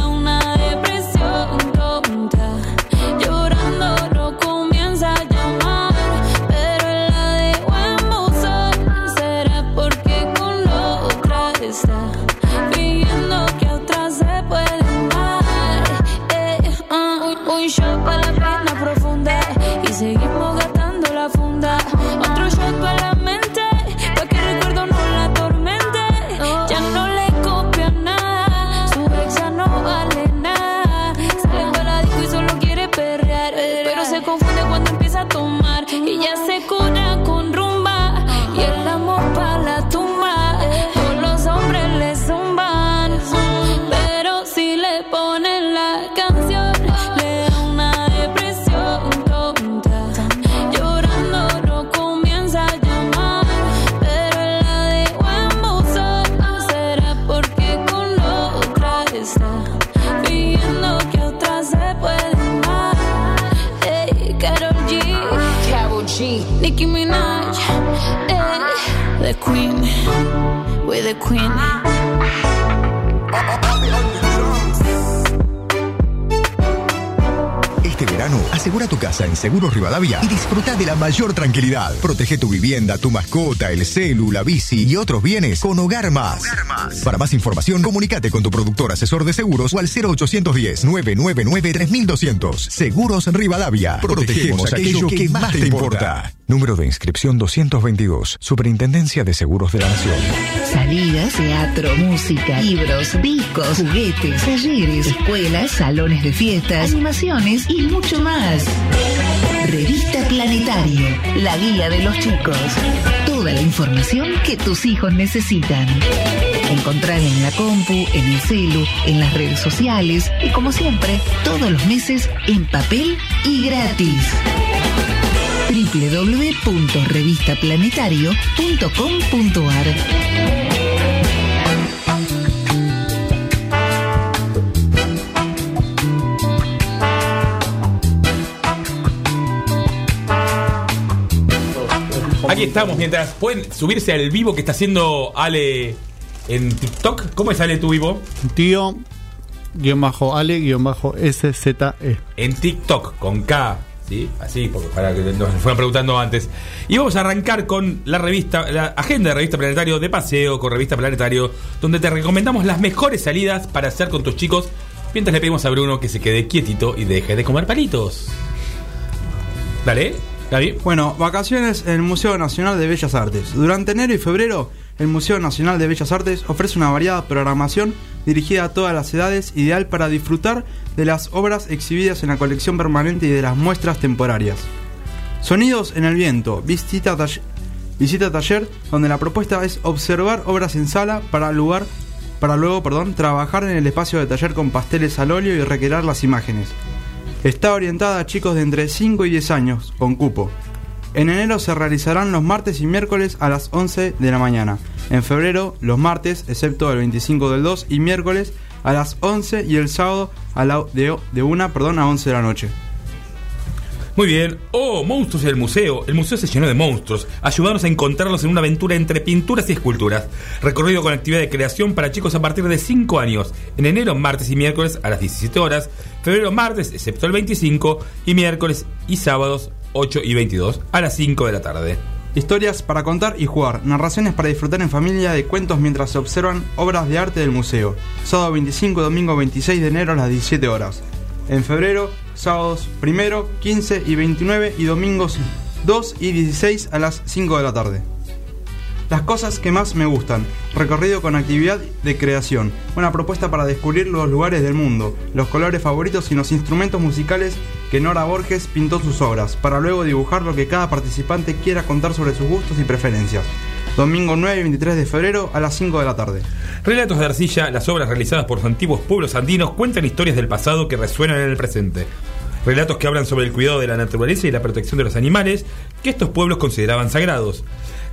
the Queen. Este verano, asegura tu casa en Seguros Rivadavia y disfruta de la mayor tranquilidad. Protege tu vivienda, tu mascota, el celu, la bici y otros bienes con Hogar Más. Para más información, comunícate con tu productor asesor de seguros o al 0810-999-3200. Seguros Rivadavia. Protegemos aquello que más te importa. Número de inscripción 222. Superintendencia de Seguros de la Nación. Salidas, teatro, música, libros, discos, juguetes, talleres, escuelas, salones de fiestas, animaciones y mucho más. Revista Planetario, la guía de los chicos. Toda la información que tus hijos necesitan. Encontrar en la compu, en el celu, en las redes sociales y como siempre, todos los meses en papel y gratis www.revistaplanetario.com.ar Aquí estamos, mientras pueden subirse al vivo que está haciendo Ale en TikTok. ¿Cómo es Ale tu vivo? Tío, guion bajo Ale, guion bajo SZE. En TikTok, con K, ¿sí? Así, porque para que nos fueran preguntando antes. Y vamos a arrancar con la revista, la agenda de Revista Planetario de paseo con Revista Planetario, donde te recomendamos las mejores salidas para hacer con tus chicos, mientras le pedimos a Bruno que se quede quietito y deje de comer palitos. Dale, Gaby. Bueno, vacaciones en el Museo Nacional de Bellas Artes. Durante enero y febrero, el Museo Nacional de Bellas Artes ofrece una variada programación dirigida a todas las edades, ideal para disfrutar de las obras exhibidas en la colección permanente y de las muestras temporarias. Sonidos en el viento, visita, tall- visita taller, donde la propuesta es observar obras en sala para lugar para luego, perdón, trabajar en el espacio de taller con pasteles al óleo y recrear las imágenes. Está orientada a chicos de entre 5 y 10 años, con cupo. En enero se realizarán los martes y miércoles a las 11 de la mañana. En febrero, los martes, excepto el 25 del 2 y miércoles a las 11 y el sábado a la de, de 1 perdón, a 11 de la noche. Muy bien. Oh, monstruos del museo. El museo se llenó de monstruos. Ayúdanos a encontrarlos en una aventura entre pinturas y esculturas. Recorrido con actividad de creación para chicos a partir de 5 años. En enero, martes y miércoles a las 17 horas. Febrero, martes, excepto el 25. Y miércoles y sábados, 8 y 22 a las 5 de la tarde. Historias para contar y jugar, narraciones para disfrutar en familia de cuentos mientras se observan obras de arte del museo. Sábado 25 y domingo 26 de enero a las 17 horas. En febrero, sábados 1, 15 y 29 y domingos 2 y 16 a las 5 de la tarde. Las cosas que más me gustan. Recorrido con actividad de creación. Una propuesta para descubrir los lugares del mundo, los colores favoritos y los instrumentos musicales que Nora Borges pintó sus obras, para luego dibujar lo que cada participante quiera contar sobre sus gustos y preferencias. Domingo 9 y 23 de febrero a las 5 de la tarde. Relatos de Arcilla, las obras realizadas por los antiguos pueblos andinos cuentan historias del pasado que resuenan en el presente. Relatos que hablan sobre el cuidado de la naturaleza y la protección de los animales que estos pueblos consideraban sagrados.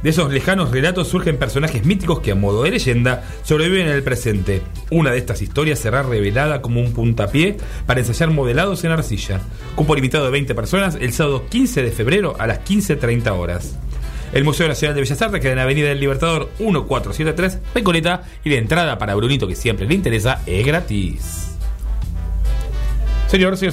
De esos lejanos relatos surgen personajes míticos que a modo de leyenda sobreviven en el presente. Una de estas historias será revelada como un puntapié para ensayar modelados en arcilla. Cupo limitado de 20 personas el sábado 15 de febrero a las 15.30 horas. El Museo Nacional de Bellas Artes queda en Avenida del Libertador 1473, Recoleta, y la entrada para Brunito, que siempre le interesa, es gratis. Señor, sí.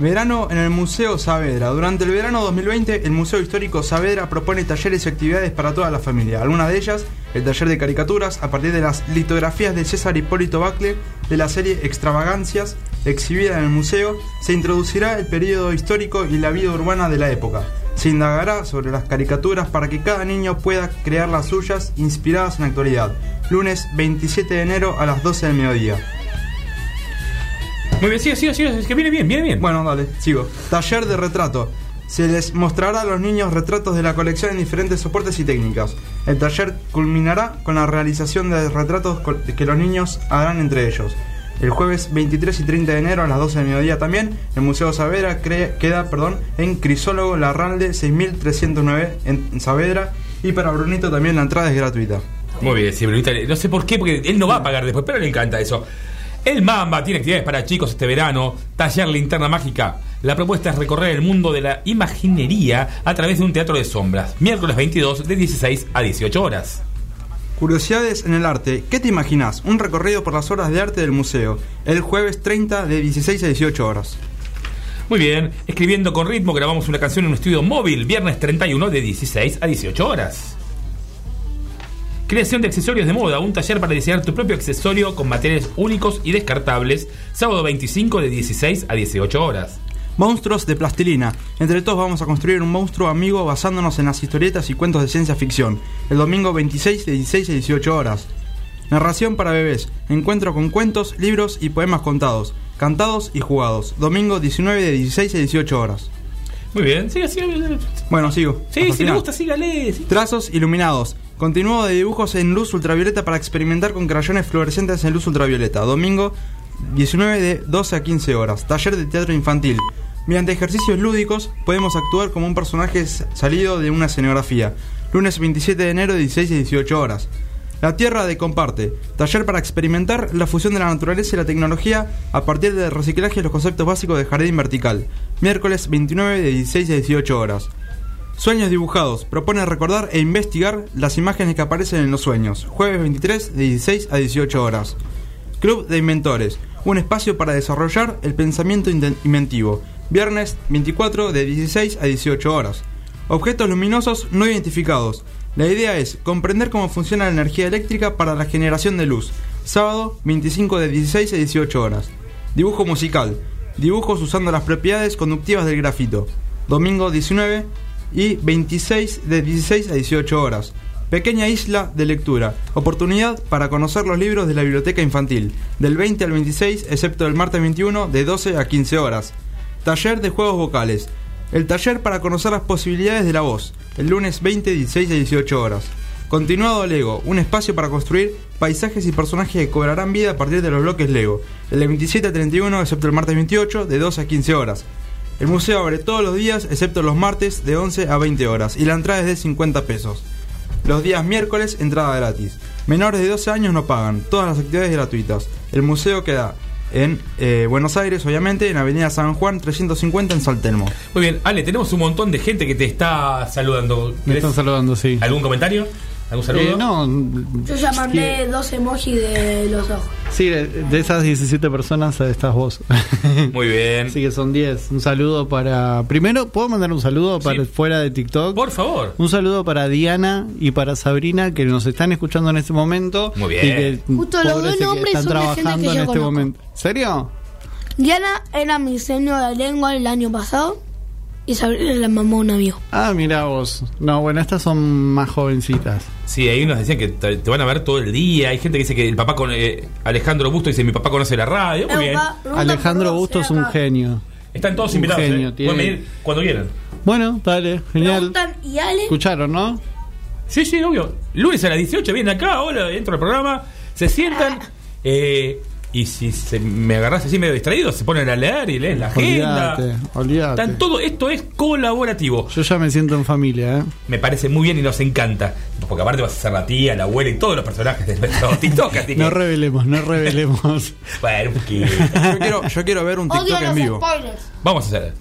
Verano en el Museo Saavedra. Durante el verano 2020, el Museo Histórico Saavedra propone talleres y actividades para toda la familia. Algunas de ellas, el taller de caricaturas a partir de las litografías de César Hipólito Bacle de la serie Extravagancias exhibida en el museo, se introducirá el periodo histórico y la vida urbana de la época. Se indagará sobre las caricaturas para que cada niño pueda crear las suyas inspiradas en la actualidad. Lunes 27 de enero a las 12 del mediodía. Muy bien, sigue, sigue, sigue. Es que viene bien, viene bien. Bueno, dale, sigo. Taller de retrato. Se les mostrará a los niños retratos de la colección en diferentes soportes y técnicas. El taller culminará con la realización de retratos que los niños harán entre ellos. El jueves 23 y 30 de enero a las 12 del mediodía también, el Museo Saavedra queda perdón, en Crisólogo Larralde 6309 en Saavedra y para Brunito también la entrada es gratuita. Muy bien, sí, Brunita, no sé por qué, porque él no va a pagar después, pero le encanta eso. El Mamba tiene actividades para chicos este verano, taller linterna mágica. La propuesta es recorrer el mundo de la imaginería a través de un teatro de sombras. Miércoles 22 de 16 a 18 horas. Curiosidades en el arte. ¿Qué te imaginas? Un recorrido por las obras de arte del museo. El jueves 30 de 16 a 18 horas. Muy bien, escribiendo con ritmo grabamos una canción en un estudio móvil, viernes 31 de 16 a 18 horas. Creación de accesorios de moda, un taller para diseñar tu propio accesorio con materiales únicos y descartables, sábado 25 de 16 a 18 horas. Monstruos de plastilina. Entre todos vamos a construir un monstruo amigo basándonos en las historietas y cuentos de ciencia ficción. El domingo 26 de 16 a 18 horas. Narración para bebés. Encuentro con cuentos, libros y poemas contados, cantados y jugados. Domingo 19 de 16 a 18 horas. Muy bien, sigue, sigue. Bueno, sigo. Sí, si le gusta, sígale. sí. Trazos iluminados. Continuo de dibujos en luz ultravioleta para experimentar con crayones fluorescentes en luz ultravioleta. Domingo 19 de 12 a 15 horas. Taller de teatro infantil. Mediante ejercicios lúdicos podemos actuar como un personaje salido de una escenografía. Lunes 27 de enero de 16 a 18 horas. La Tierra de Comparte. Taller para experimentar la fusión de la naturaleza y la tecnología a partir del reciclaje y los conceptos básicos de jardín vertical. Miércoles 29 de 16 a 18 horas. Sueños dibujados. Propone recordar e investigar las imágenes que aparecen en los sueños. Jueves 23 de 16 a 18 horas. Club de Inventores. Un espacio para desarrollar el pensamiento inventivo. Viernes 24 de 16 a 18 horas. Objetos luminosos no identificados. La idea es comprender cómo funciona la energía eléctrica para la generación de luz. Sábado 25 de 16 a 18 horas. Dibujo musical. Dibujos usando las propiedades conductivas del grafito. Domingo 19 y 26 de 16 a 18 horas. Pequeña isla de lectura. Oportunidad para conocer los libros de la biblioteca infantil. Del 20 al 26, excepto el martes 21, de 12 a 15 horas. Taller de juegos vocales. El taller para conocer las posibilidades de la voz. El lunes 20, 16 a 18 horas. Continuado Lego, un espacio para construir paisajes y personajes que cobrarán vida a partir de los bloques Lego. El de 27 a 31, excepto el martes 28, de 12 a 15 horas. El museo abre todos los días, excepto los martes, de 11 a 20 horas, y la entrada es de 50 pesos. Los días miércoles, entrada gratis. Menores de 12 años no pagan, todas las actividades gratuitas. El museo queda en eh, Buenos Aires, obviamente, en Avenida San Juan 350 en Saltelmo. Muy bien, Ale, tenemos un montón de gente que te está saludando. Me están saludando, sí. ¿Algún comentario? ¿Algún saludo? Eh, no, Yo ya mandé dos emojis de los ojos. sí, de, de esas 17 personas estás vos. Muy bien. Así que son 10. Un saludo para. Primero, ¿puedo mandar un saludo para fuera de TikTok? Por favor. Un saludo para Diana y para Sabrina que nos están escuchando en este momento. Muy bien. Y que, Justo los dos que nombres están son de gente que trabajando en yo este conozco. momento. ¿Serio? Diana era mi diseño de lengua el año pasado y Sabrina la mamó un amigo. Ah, mira vos. No, bueno, estas son más jovencitas. Sí, ahí nos decían que te te van a ver todo el día. Hay gente que dice que el papá con eh, Alejandro Busto dice mi papá conoce la radio. Muy bien. Alejandro Busto es un genio. Están todos Un invitados. genio, eh. tiene- Pueden venir cuando quieran. Bueno, dale, genial. ¿y Ale? ¿Escucharon, no? Sí, sí, obvio. Lunes a las 18 vienen acá, hola, dentro del programa, se sientan eh, y si se me agarras así medio distraído, se ponen a leer y leen la agenda. Olvídate, olvídate. Están todo, esto es colaborativo. Yo ya me siento en familia, ¿eh? Me parece muy bien y nos encanta. Porque aparte vas a ser la tía, la abuela y todos los personajes de nuestro TikTok. Así que, No revelemos, no revelemos. bueno, un poquito. Yo quiero, yo quiero ver un Odio TikTok en los vivo. spoilers. Vamos a hacer.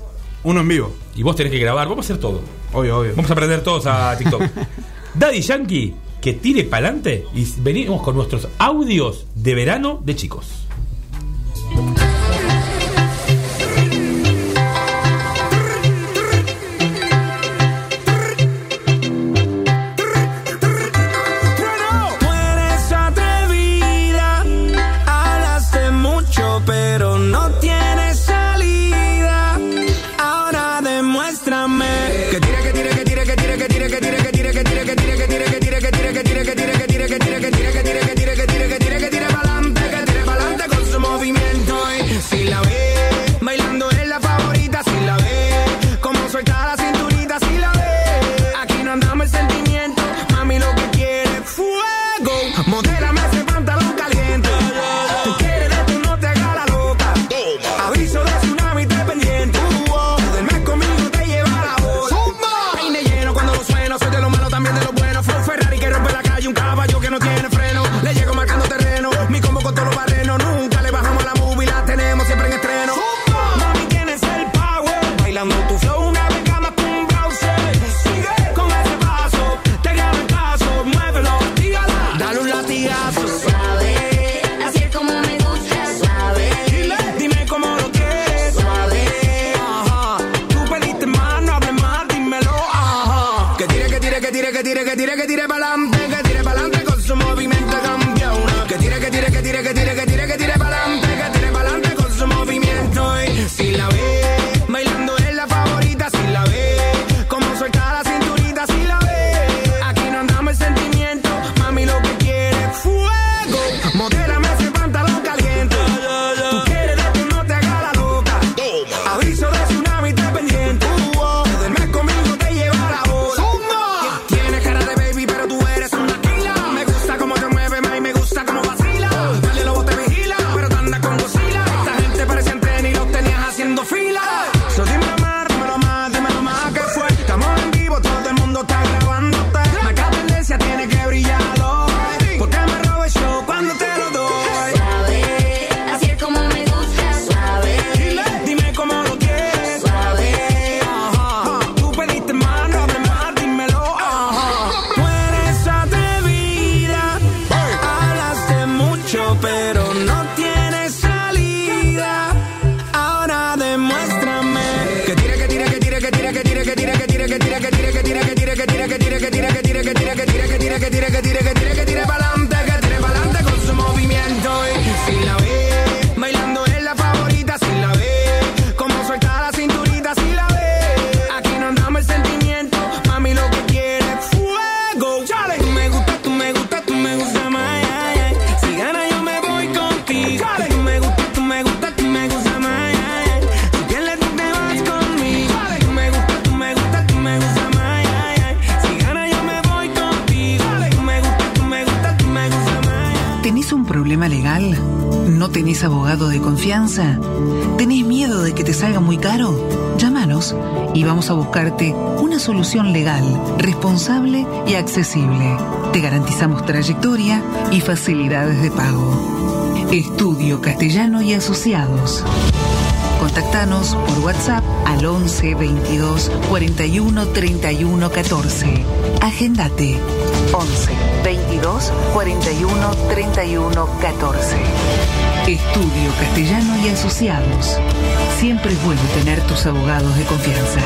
Uno en vivo. Y vos tenés que grabar, vamos a hacer todo. Obvio, obvio. Vamos a aprender todos a TikTok. Daddy Yankee, que tire para adelante y venimos con nuestros audios de verano de chicos. Solución legal, responsable y accesible. Te garantizamos trayectoria y facilidades de pago. Estudio Castellano y Asociados. Contactanos por WhatsApp al 11 22 41 31 14. Agendate 11 22 41 31 14. Estudio Castellano y Asociados. Siempre es bueno tener tus abogados de confianza.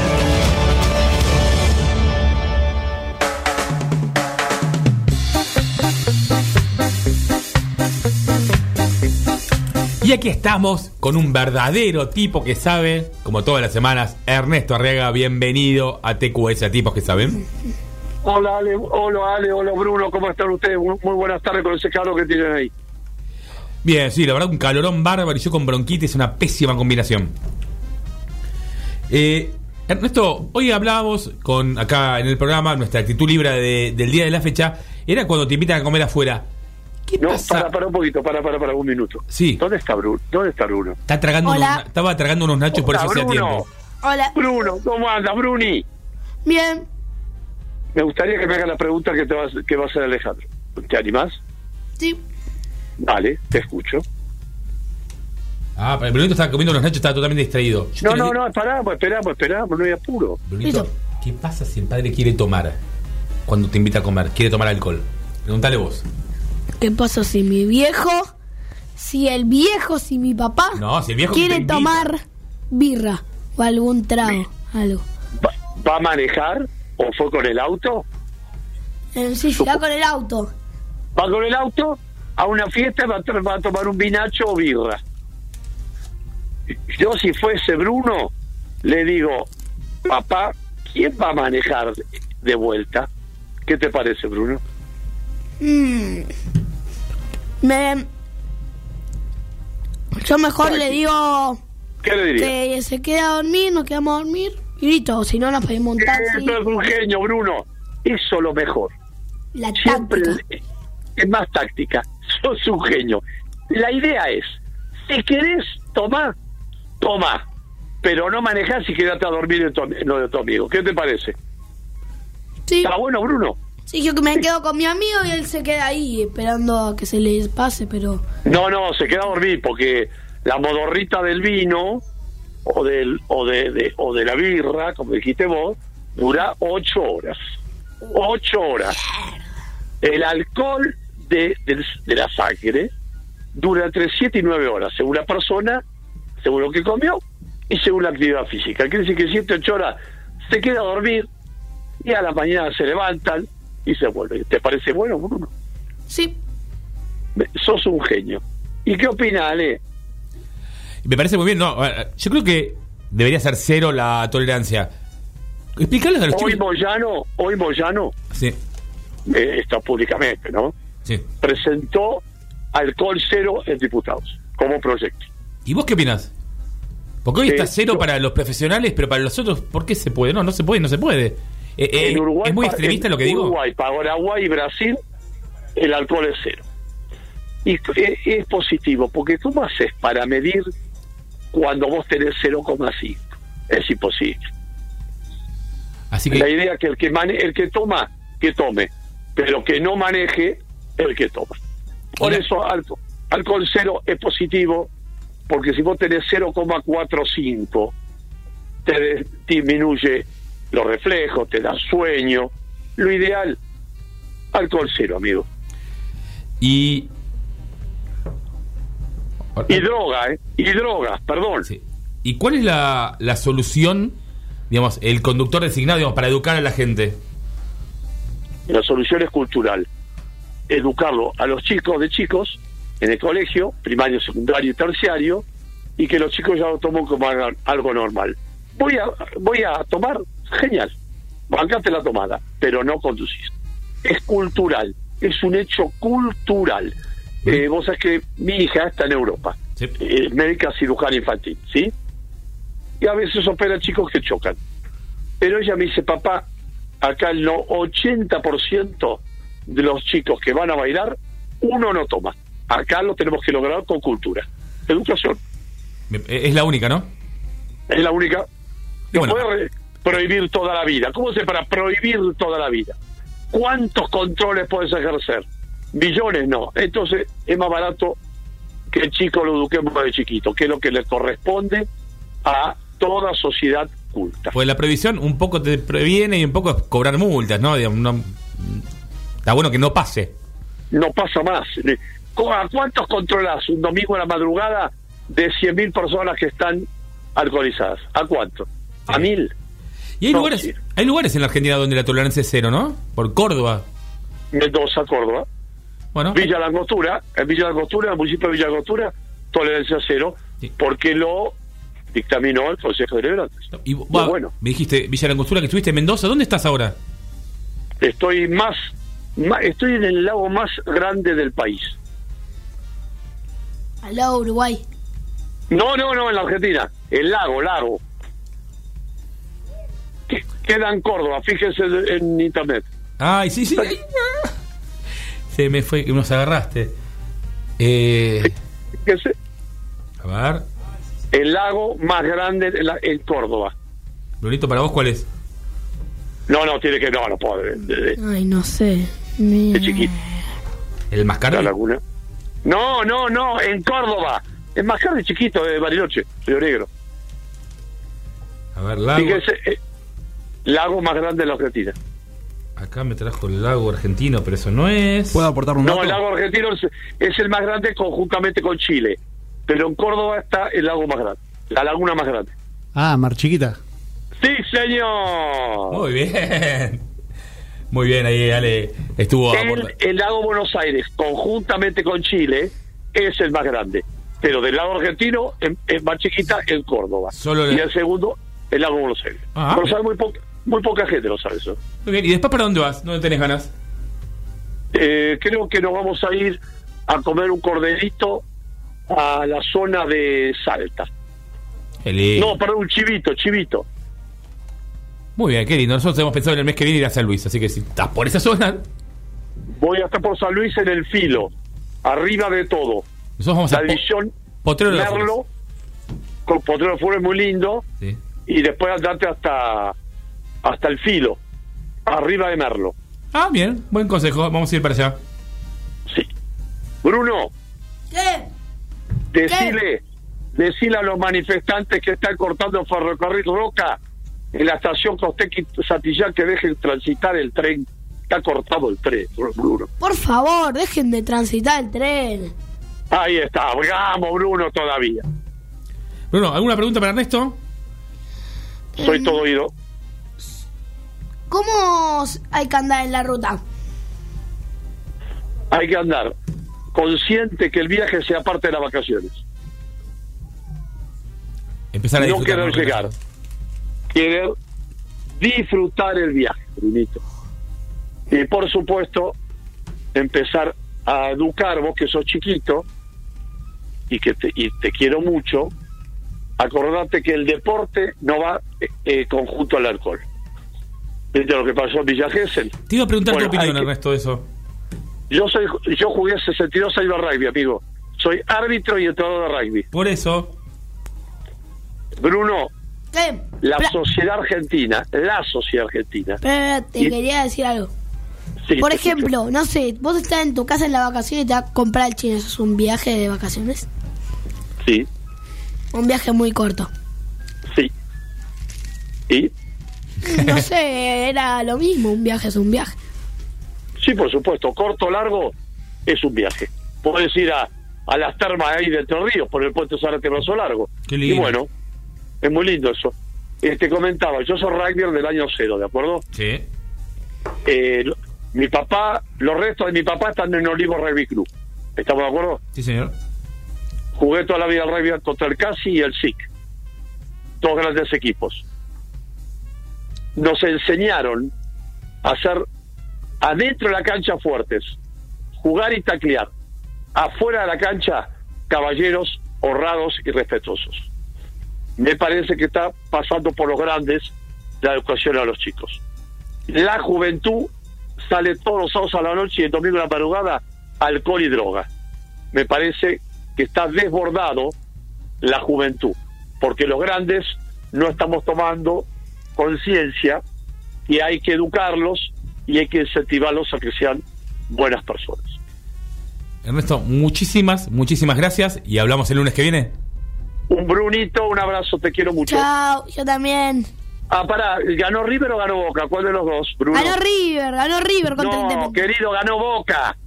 Y aquí estamos con un verdadero tipo que sabe, como todas las semanas, Ernesto Arriaga, bienvenido a TQS, a tipos que saben. Hola Ale, hola Ale, hola Bruno, ¿cómo están ustedes? Muy, buenas tardes con ese calor que tienen ahí. Bien, sí, la verdad, un calorón bárbaro y yo con bronquitis es una pésima combinación. Eh, Ernesto, hoy hablábamos con acá en el programa, nuestra actitud libre de- del día de la fecha, era cuando te invitan a comer afuera. ¿Qué no, pasa? para, para un poquito, para, para, para un minuto. Sí. ¿Dónde está Bruno? ¿Dónde está Bruno? Está tragando Hola. unos na- estaba tragando unos nachos por eso Hola, hacía Bruno. tiempo. Hola. Bruno, ¿cómo andas, Bruni? Bien. Me gustaría que me hagas la pregunta que, te vas, que va a hacer Alejandro. ¿Te animás? Sí. Vale, te escucho. Ah, pero el Brunito estaba comiendo unos nachos, estaba totalmente distraído. Yo No, no, le- no, esperamos, esperamos, esperamos, no hay apuro. Brunito, ¿qué pasa si el padre quiere tomar cuando te invita a comer? Quiere tomar alcohol. Pregúntale vos. ¿Qué pasa si mi viejo, si el viejo, si mi papá No, si el viejo te quiere tomar birra o algún trago, algo? ¿Va a manejar o fue con el auto? Eh, sí, sí, va con el auto. ¿Va con el auto a una fiesta y va a, va a tomar un vinacho o birra? Yo si fuese Bruno, le digo, papá, ¿quién va a manejar de vuelta? ¿Qué te parece, Bruno? Mm. Me... Yo mejor le digo ¿Qué le diría? que se quede a dormir, nos quedamos a dormir y listo, si no nos pedimos un taxi. Eso es un genio, Bruno. Eso lo mejor. La Siempre táctica. es más táctica. Sos un genio. La idea es, si querés tomar, toma. Pero no manejás y quedate a dormir en, tu- en lo de tu amigo. ¿Qué te parece? Sí. ¿Está bueno, Bruno? Sí, yo me quedo con mi amigo y él se queda ahí esperando a que se les pase, pero... No, no, se queda a dormir porque la modorrita del vino o del o de, de- o de la birra, como dijiste vos, dura ocho horas. Ocho horas. El alcohol de, de la sangre dura entre siete y nueve horas, según la persona, según lo que comió y según la actividad física. Quiere decir que siete, ocho horas se queda a dormir y a la mañana se levantan y se vuelven. ¿Te parece bueno, Bruno? Sí. Sos un genio. ¿Y qué opina Ale? Me parece muy bien, no, eh, yo creo que debería ser cero la tolerancia. Explicarles a los Hoy chicos. Moyano, hoy Moyano, Sí, eh, está públicamente, ¿no? sí. Presentó alcohol cero en diputados, como proyecto. ¿Y vos qué opinás? Porque hoy Eh, está cero yo- para los profesionales, pero para los otros, ¿por qué se puede? No, no se puede, no se puede. Eh, eh, en Uruguay, ¿Es muy extremista en lo que digo? Uruguay, Paraguay y Brasil, el alcohol es cero. Y eh, es positivo, porque ¿cómo haces para medir cuando vos tenés 0,5? Es imposible. Así que La idea es que el que, mane el que toma, que tome, pero que no maneje, el que toma. Por eso alco- alcohol cero es positivo, porque si vos tenés 0,45, te disminuye los reflejos, te da sueño. Lo ideal, alcohol cero, amigo. Y. Y droga, ¿eh? Y droga, perdón. ¿Y cuál es la, la solución, digamos, el conductor designado, digamos, para educar a la gente? La solución es cultural. Educarlo a los chicos de chicos en el colegio, primario, secundario y terciario, y que los chicos ya lo tomen como algo- algo normal. Voy a, voy a tomar, genial, bancate la tomada, pero no conducís. Es cultural, es un hecho cultural. Eh, vos sabés que mi hija está en Europa, eh, médica cirujana infantil, ¿sí? Y a veces opera chicos que chocan. Pero ella me dice, papá, acá el no- 80% de los chicos que van a bailar, uno no toma. Acá lo tenemos que lograr con cultura. Educación. Es la única, ¿no? Es la única. No bueno. puede prohibir toda la vida. ¿Cómo se para prohibir toda la vida? ¿Cuántos controles puedes ejercer? Millones no. Entonces es más barato que el chico lo eduquemos de chiquito, que es lo que le corresponde a toda sociedad culta. Pues la prohibición un poco te previene y un poco es cobrar multas, no- está bueno que no pase. no pasa más. ¿A cuántos controlas un domingo a la madrugada de 100.000 personas que están alcoholizadas? ¿A cuánto? ¿A mil? Y hay No, lugares, sí. hay lugares en la Argentina donde la tolerancia es cero, ¿no? Por Córdoba. Mendoza, Córdoba. Bueno. Villa La Angostura, en Villa La Angostura, en el municipio de Villa La Angostura, tolerancia cero, porque lo dictaminó el Consejo de Liberantes. Y bueno. Me dijiste, Villa La Angostura, que estuviste en Mendoza. ¿Dónde estás ahora? Estoy más, estoy en el lago más grande del país. Al lado de Uruguay. No, no, no, en la Argentina. El lago, lago. Que- Queda en Córdoba, fíjense en internet. Ay, sí, sí. Se me fue, que nos agarraste. Eh, Fíjense, a ver, el lago más grande en, la- en Córdoba. Brunito, ¿para vos cuál es? No, no, tiene que, no, no puedo. Ay, no sé. Mi- de chiquito. ¿El Mascardi? La laguna. No, no, no, en Córdoba. Es más grande chiquito de Bariloche, Río Negro. A ver, lago. Fíjense, eh, lago más grande de la Argentina. Acá me trajo el lago argentino, pero eso no es. ¿Puedo aportar un No, dato? el lago argentino es, es el más grande conjuntamente con Chile. Pero en Córdoba está el lago más grande, la laguna más grande. Ah, Mar Chiquita. ¡Sí, señor! Muy bien. Muy bien, ahí Ale estuvo El, el lago Buenos Aires, conjuntamente con Chile, es el más grande. Pero del lado argentino, en- es más chiquita en Córdoba. Solo y le- el segundo, el lago Buenos Aires. Ah. Pero sabe muy, po- Muy poca gente lo sabe eso. Muy bien, ¿y después para dónde vas? ¿Dónde tenés ganas? Eh, creo que nos vamos a ir a comer un corderito a la zona de Salta. Lindo. No, perdón, un chivito, chivito. Muy bien, qué lindo. Nosotros hemos pensado en el mes que viene ir a San Luis, así que si estás por esa zona, Voy a estar por San Luis en el filo, arriba de todo. nosotros vamos la a división Potrero de Merlo, con Potrero de Flores muy lindo, Sí. y después andate hasta, hasta el filo, arriba de Merlo. Ah, bien, buen consejo. Vamos a ir para allá. Bruno, ¿Qué? decile, decile a los manifestantes que están cortando el ferrocarril Roca en la estación Costequi Satillán que dejen transitar el tren. Está cortado el tren, Bruno. Por favor, dejen de transitar el tren. Ahí está, vamos Bruno todavía. Bruno, ¿alguna pregunta para Ernesto? Soy todo oído. ¿Cómo hay que andar en la ruta? Hay que andar consciente que el viaje sea parte de las vacaciones. Empezar a no disfrutar. querer llegar. Querer disfrutar el viaje, Brunito. Y por supuesto, empezar a educar, vos que sos chiquito y que te, y te quiero mucho, acordate que el deporte no va eh, eh, conjunto al alcohol. ¿Viste lo que pasó en Villa Gesell? Te iba a preguntar Bueno, tu opinión, Ernesto, de eso. Yo soy yo jugué 62 años de rugby, amigo. Soy árbitro y entrenador de rugby. Por eso. Bruno, ¿Qué? la Pla- sociedad argentina, la sociedad argentina. Espera, te Y- quería decir algo. Sí, Por ejemplo, no sé, vos estás en tu casa en la vacación y te vas a comprar el chino. ¿Eso es un viaje de vacaciones? Sí, Un viaje muy corto. sí. ¿Y? No sé, era lo mismo. Un viaje es un viaje. Sí, por supuesto. Corto o largo es un viaje. Puedes ir a, a las termas ahí de Entre Ríos por el puente Zárate Brazo Largo. Qué lindo. Y bueno, es muy lindo eso. Eh, te comentaba, yo soy rugbyer del año cero, ¿de acuerdo? Sí. Eh, lo- mi papá, los restos de mi papá están en Olivo Rugby Club. ¿Estamos de acuerdo? Sí, señor. Jugué toda la vida al rugby contra el CASI y el SIC. Dos grandes equipos. Nos enseñaron a hacer adentro de la cancha fuertes, jugar y taclear. Afuera de la cancha, caballeros honrados y respetuosos. Me parece que está pasando por los grandes la educación a los chicos. La juventud sale todos los sábados a la noche y el domingo a la madrugada alcohol y droga. Me parece que está desbordado la juventud, porque los grandes no estamos tomando conciencia y hay que educarlos y hay que incentivarlos a que sean buenas personas. Ernesto, muchísimas, muchísimas gracias y hablamos el lunes que viene. Un Brunito, un abrazo, te quiero mucho. Chao, yo también. Ah, pará, ¿ganó River o ganó Boca? ¿Cuál de los dos, Bruno? Ganó River, ganó River contra no, Independiente. querido, ganó Boca.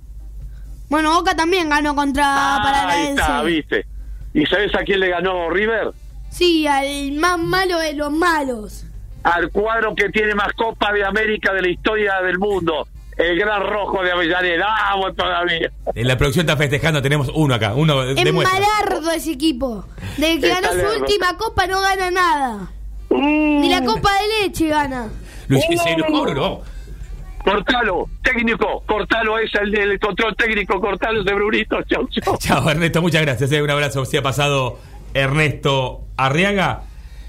Bueno, Boca también ganó contra Ahí Paranaense. está, viste. ¿Y sabes a quién le ganó River? Sí, al más malo de los malos. Al cuadro que tiene más Copa de América de la historia del mundo. El Gran Rojo de Avellaneda. ¡Vamos todavía! En la producción está festejando, tenemos uno acá, uno de, de malardo ese equipo. Desde que Está ganó su última copa no gana nada. Uh. Ni la copa de leche gana. Luis, se enojó, no. Cortalo, técnico, cortalo es el del control técnico, cortalo de Brunito, chau, chau. Chao, Ernesto, muchas gracias. eh, Un abrazo. Se ha pasado Ernesto Arriaga.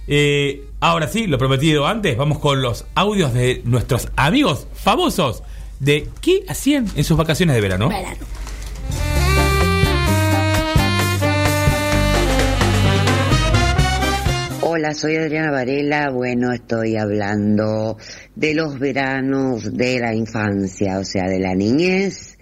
Eh, ahora sí, lo prometido antes, vamos con los audios de nuestros amigos famosos de qué hacían en sus vacaciones de verano. Verano. Hola, soy Adriana Varela. Bueno, estoy hablando de los veranos de la infancia, o sea, de la niñez.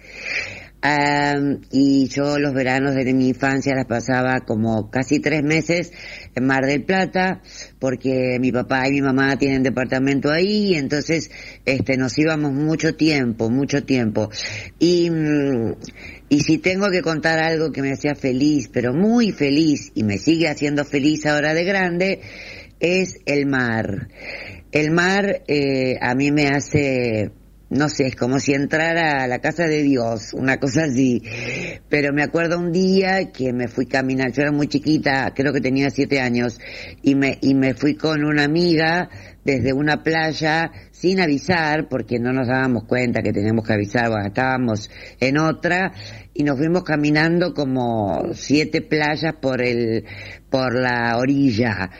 Y yo los veranos de mi infancia las pasaba como casi tres meses en Mar del Plata, porque mi papá y mi mamá tienen departamento ahí, entonces este, nos íbamos mucho tiempo, mucho tiempo. Y, mm, y si tengo que contar algo que me hacía feliz, pero muy feliz, y me sigue haciendo feliz ahora de grande, es el mar. El mar eh, a mí me hace, no sé, es como si entrara a la casa de Dios, una cosa así. Pero me acuerdo un día que me fui caminar, yo era muy chiquita, creo que tenía siete años, y me, y me fui con una amiga desde una playa sin avisar, porque no nos dábamos cuenta que teníamos que avisar, bueno, estábamos en otra y nos fuimos caminando como siete playas por el, por la orilla.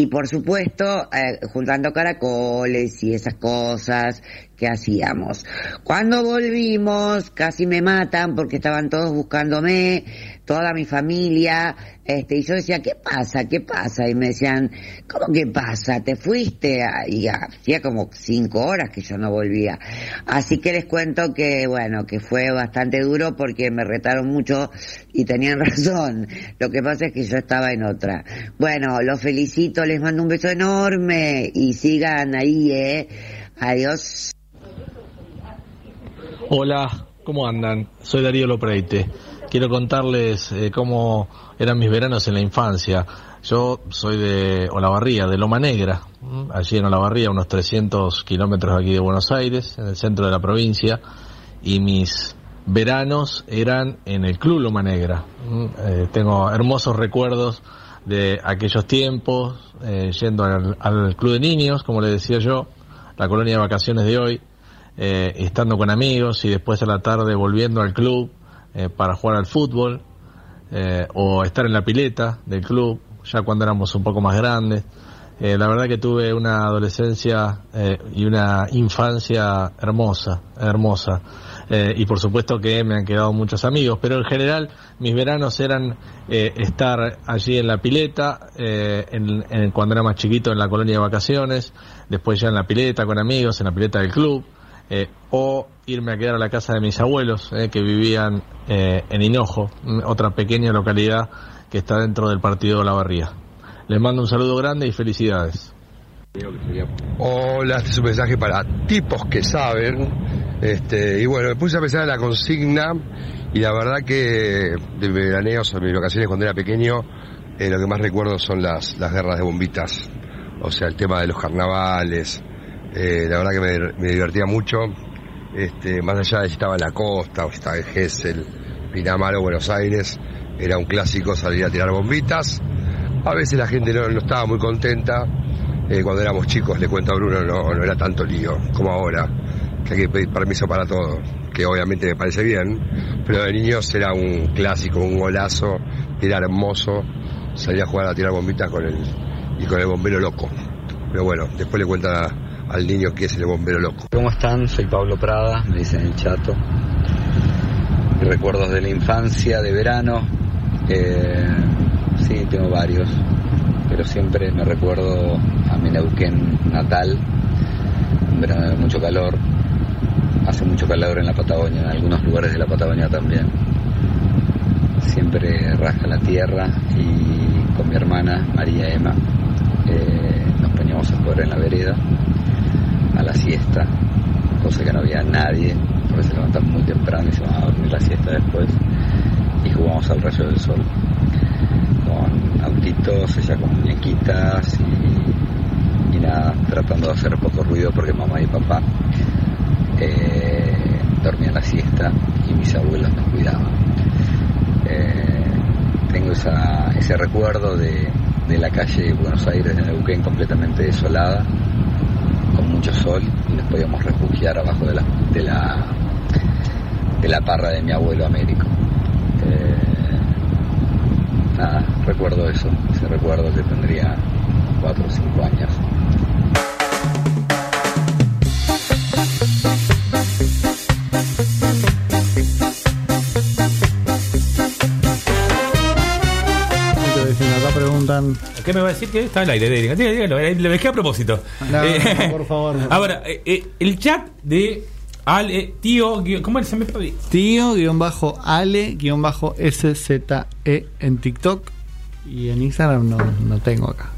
Y por supuesto, eh, juntando caracoles y esas cosas que hacíamos. Cuando volvimos, casi me matan porque estaban todos buscándome, toda mi familia, este, y yo decía, ¿qué pasa? ¿Qué pasa? Y me decían, ¿cómo que pasa? ¿Te fuiste? Y hacía como cinco horas que yo no volvía. Así que les cuento que, bueno, que fue bastante duro porque me retaron mucho y tenían razón. Lo que pasa es que yo estaba en otra. Bueno, los felicito, les mando un beso enorme y sigan ahí, eh. Adiós. Hola, ¿cómo andan? Soy Darío Lopreite. Quiero contarles eh, cómo eran mis veranos en la infancia. Yo soy de Olavarría, de Loma Negra, ¿m? allí en Olavarría, unos 300 kilómetros aquí de Buenos Aires, en el centro de la provincia, y mis veranos eran en el Club Loma Negra. ¿m? Eh, tengo hermosos recuerdos de aquellos tiempos, eh, yendo al, al Club de Niños, como le decía yo, la colonia de vacaciones de hoy, eh, estando con amigos y después a la tarde volviendo al club eh, para jugar al fútbol eh, o estar en la pileta del club ya cuando éramos un poco más grandes. Eh, la verdad que tuve una adolescencia eh, y una infancia hermosa, hermosa. Y por supuesto que me han quedado muchos amigos, pero en general mis veranos eran estar allí en la pileta, en- en- cuando era más chiquito en la colonia de vacaciones, después ya en la pileta con amigos, en la pileta del club, eh, o irme a quedar a la casa de mis abuelos, eh, que vivían eh, en Hinojo, otra pequeña localidad que está dentro del partido de la Barría. Les mando un saludo grande y felicidades. Hola, este es un mensaje para tipos que saben. Este, y bueno, me puse a pensar en la consigna y la verdad que de veraneos o mis vacaciones cuando era pequeño, lo que más recuerdo son las, las guerras de bombitas. O sea, el tema de los carnavales. Eh, la verdad que me, divertía mucho. Este, más allá de si estaba en la costa o si estaba en Gessel, Pinamar o Buenos Aires, era un clásico salir a tirar bombitas. A veces la gente no, estaba muy contenta. Eh, cuando éramos chicos, le cuento a Bruno, no, era tanto lío como ahora, que hay que pedir permiso para todo, que obviamente me parece bien, pero de niños era un clásico, un golazo, era hermoso, salir a jugar a tirar bombitas con el, y con el bombero loco. Pero bueno, después le cuenta al niño que es el bombero loco. ¿Cómo están? Soy Pablo Prada, me dicen el chato. Recuerdos de la infancia, de verano. eh, sí, tengo varios, pero siempre me recuerdo a mi Neuquén natal, un verano de mucho calor. Hace mucho calor en la Patagonia, en algunos lugares de la Patagonia también. Siempre rasca la tierra y con mi hermana María Emma eh, nos poníamos a jugar en la vereda a la siesta, cosa que no había nadie, porque se levantan muy temprano y se van a dormir la siesta después, y jugamos al rayo del sol, con autitos, ella con muñequitas y, nada, tratando de hacer poco ruido porque mamá y papá eh, dormían la siesta y mis abuelos nos cuidaban. Eh, tengo ese recuerdo de, la calle Buenos Aires de Neuquén completamente desolada, con mucho sol y nos podíamos refugiar abajo de la, de la, de la parra de mi abuelo Américo. Eh, nada, recuerdo eso, ese recuerdo que tendría cuatro o cinco años. ¿Qué me va a decir? que Está al aire, dígalo, dígalo, eh, lo dejé a propósito. No, Eh, por favor. Ahora, eh, el chat de Al, eh, tío, guión- ¿cómo se me Tío, guion bajo Ale, guion bajo SZE en TikTok. Y en Instagram no, no tengo acá.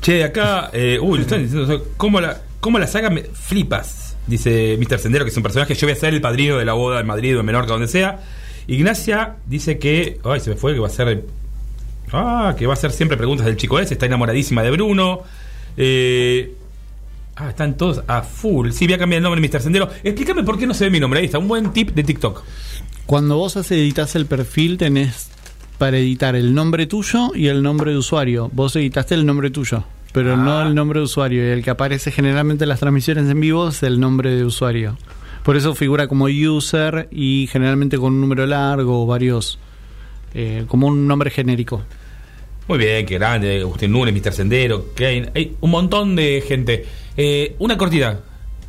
Che, acá, eh, uy, lo están diciendo, ¿cómo la, cómo la saga me flipas? Dice Mr. Sendero, que es un personaje, yo voy a ser el padrino de la boda en Madrid o en Menorca, donde sea. Ignacia dice que, ay, se me fue, que va a ser, ah, que va a hacer siempre preguntas del chico ese, está enamoradísima de Bruno. Eh, ah, están todos a full. Sí, voy a cambiar el nombre de Mr. Sendero. Explícame por qué no se ve mi nombre, ahí está, un buen tip de TikTok. Cuando vos editas el perfil, tenés para editar el nombre tuyo y el nombre de usuario. Vos editaste el nombre tuyo. pero no el nombre de usuario. Y el que aparece generalmente en las transmisiones en vivo es el nombre de usuario. Por eso figura como user y generalmente con un número largo o varios, eh, como un nombre genérico. Muy bien, qué grande. Agustín Núñez, Mr. Sendero, Kane. Hay un montón de gente. Eh, una cortita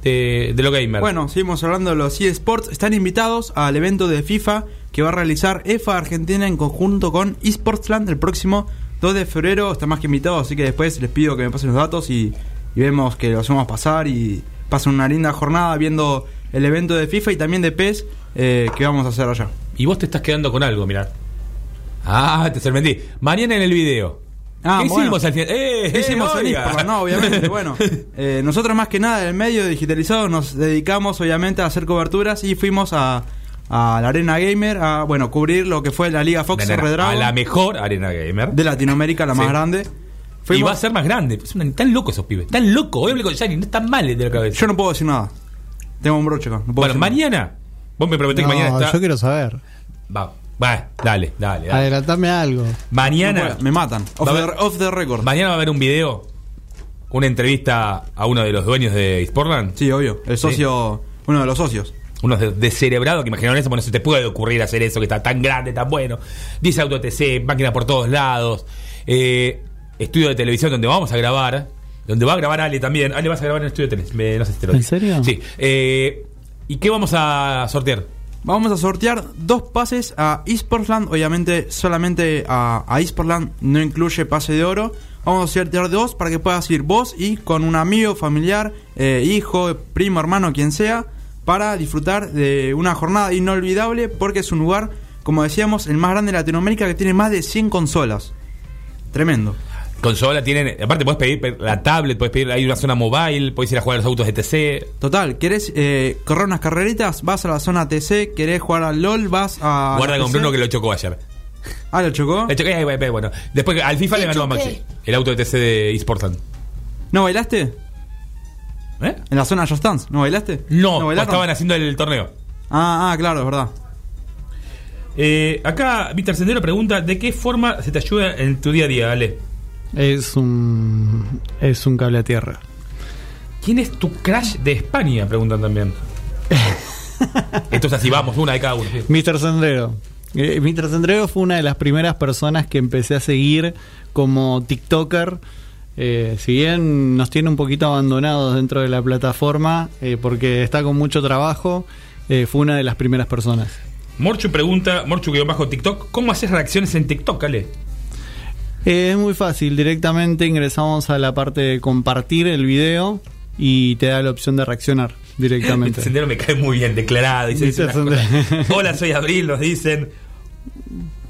de, de lo gamer. Bueno, seguimos hablando de los eSports. Están invitados al evento de FIFA que va a realizar EFA Argentina en conjunto con eSportsland el próximo 2 de febrero. Está más que invitado, así que después les pido que me pasen los datos y, y vemos que los vamos a pasar y pasen una linda jornada viendo el evento de FIFA y también de PES eh, que vamos a hacer allá. Y vos te estás quedando con algo, mirá. Ah, te sorprendí. Mañana en el video. Ah, ¿Qué bueno. hicimos al final? ¡Eh, ¿Qué eh, hicimos en oiga! No, obviamente, bueno. eh, nosotros más que nada, en el medio digitalizado, nos dedicamos obviamente a hacer coberturas y fuimos a, a la Arena Gamer a, bueno, cubrir lo que fue la Liga Fox Ven, Red a Dragon la mejor arena gamer. de Latinoamérica, la más grande. Y va a ser más grande. Tan locos esos pibes. Tan locos. Hoy hablé con Yanni, no están mal de la cabeza. Yo no puedo decir nada. Tengo un broche acá. no puedo Bueno, decir nada. mañana. Vos me prometés No, que mañana está. yo quiero saber. Va, va, dale, dale, dale. Adelantame algo. Mañana. No me matan. Off, Va a the, haber- off the record. Mañana va a haber un video. Una entrevista a uno de los dueños de Sportland. Sí, obvio. El socio, uno de los socios. Unos de, descerebrados que imaginaron eso, bueno, se te puede ocurrir hacer eso que está tan grande, tan bueno. Dice Auto TC, máquina por todos lados. Eh, estudio de televisión donde vamos a grabar. Donde va a grabar Ale también. Ale, vas a grabar en el estudio de televisión. No sé si te lo ¿En serio? Sí. Eh, ¿Y qué vamos a sortear? Vamos a sortear dos pases a eSportsland. Obviamente, solamente a, a eSportsland no incluye pase de oro. Vamos a sortear dos para que puedas ir vos y con un amigo, familiar, eh, hijo, primo, hermano, quien sea, para disfrutar de una jornada inolvidable porque es un lugar, como decíamos, el más grande de Latinoamérica que tiene más de 100 consolas. Tremendo. Consola tienen. Aparte, puedes pedir pe- la tablet, puedes pedir. Hay una zona mobile, puedes ir a jugar a los autos de TC. Total, ¿querés eh, correr unas carreritas? Vas a la zona TC, ¿querés jugar al LOL? Vas a... Guarda con. Bruno que lo chocó ayer. Ah, ¿lo chocó? Le choqué, eh, eh, bueno. Después al FIFA le ganó a Maxi. El auto de TC de eSportland. ¿No bailaste? ¿Eh? ¿En la zona Just Dance? ¿No bailaste? No, bailaron? estaban haciendo el torneo. Ah, ah, claro, es verdad. Eh, acá Víctor Sendero pregunta: ¿de qué forma se te ayuda en tu día a día, Ale? Es un, es un cable a tierra. ¿Quién es tu crash de España? Preguntan también. Entonces así vamos, una de cada uno. Mr. Sendero. Eh, Mr. Sendero fue una de las primeras personas que empecé a seguir como TikToker. Eh, si bien nos tiene un poquito abandonados dentro de la plataforma, eh, porque está con mucho trabajo, eh, fue una de las primeras personas. Morchu pregunta, Morchu que bajo TikTok, ¿cómo haces reacciones en TikTok, Ale? Eh, es muy fácil, directamente ingresamos a la parte de compartir el video y te da la opción de reaccionar directamente. Sendero me cae muy bien, declarado. Dice. Hola, soy Abril, nos dicen.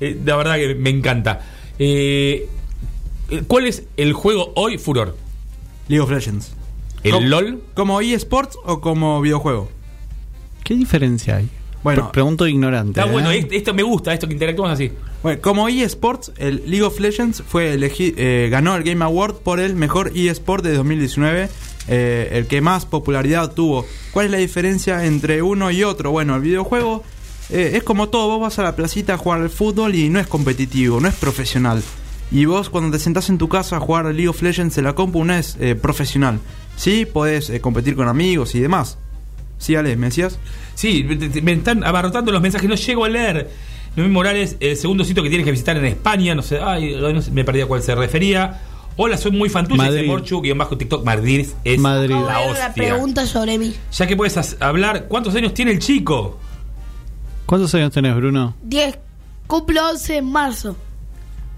Eh, la verdad que me encanta. Eh, ¿Cuál es el juego hoy furor? League of Legends. ¿El ¿Cómo- LOL? ¿Como eSports o como videojuego? ¿Qué diferencia hay? Bueno. Pre- pregunto ignorante. Está ¿eh? bueno, esto, esto me gusta, esto que interactuamos así. Bueno, como eSports, el League of Legends fue elegi- eh, ganó el Game Award por el mejor eSport de 2019, eh, el que más popularidad tuvo. ¿Cuál es la diferencia entre uno y otro? Bueno, el videojuego eh, es como todo, vos vas a la placita a jugar al fútbol y no es competitivo, no es profesional. Y vos cuando te sentás en tu casa a jugar League of Legends en la compu no es eh, profesional. Sí, podés eh, competir con amigos y demás. Sí, Ale, ¿me decías? Sí, me- están abarrotando los mensajes, no llego a leer. Noemí Morales, el segundo sitio que tienes que visitar en España, no sé, ay, no sé, me perdí a cuál se refería. Hola, soy muy fan tuya. Morchu, guion bajo TikTok, Madrid es Madrid. la hostia. pregunta sobre mí. Ya que puedes hablar, ¿cuántos años tiene el chico? ¿Cuántos años tenés, Bruno? 10. Cumplo 11 en marzo.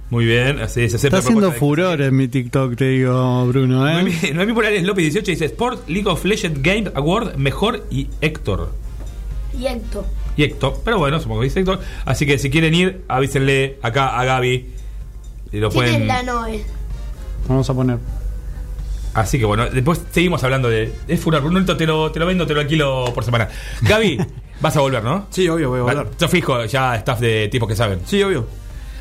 Muy bien, así se acepta Está haciendo furor en mi TikTok, te digo, Bruno, ¿eh? Noemí, Noemí Morales López 18 dice Sport League of Legends Game Award mejor y Héctor. Y Héctor. Y Héctor, pero bueno, supongo que dice Héctor. Así que si quieren ir, avísenle acá a Gaby. Y lo ¿Quién es pueden. la Noe? Vamos a poner. Así que bueno, después seguimos hablando de. Es furor, Brunito, te lo, te lo vendo, te lo alquilo por semana. Gaby, vas a volver, ¿no? Sí, obvio, voy a volver. Yo fijo, ya staff de tipos que saben. Sí, obvio.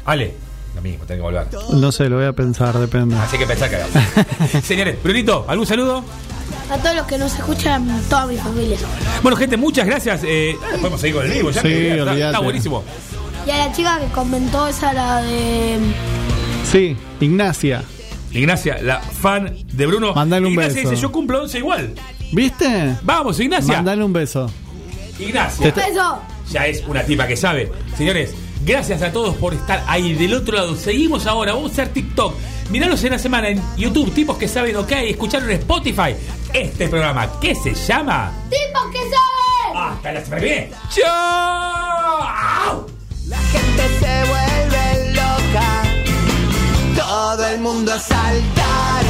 Ale, lo mismo, tengo que volver. No sé, lo voy a pensar, depende. Así que pensá que hagamos. Señores, Brunito, ¿algún saludo? A todos los que nos escuchan, toda mi familia. Bueno, gente, muchas gracias. Eh, podemos seguir con el vivo, ya Sí, que está, buenísimo. Y a la chica que comentó esa, la de. Sí, Ignacia. Ignacia, la fan de Bruno. Mandale un Ignacia beso. dice, yo cumplo 11 igual. ¿Viste? Vamos, Ignacia. Mandale un beso. Ignacia. Te- Beso. Ya es una tipa que sabe. Señores, gracias a todos por estar ahí del otro lado. Seguimos ahora, vamos a hacer TikTok. Miranos en la semana en YouTube, tipos que saben ok, escucharon en Spotify este programa que se llama ¡Tipo que sabe! Hasta la semana que viene. ¡Chao! La gente se vuelve loca, todo el mundo salta.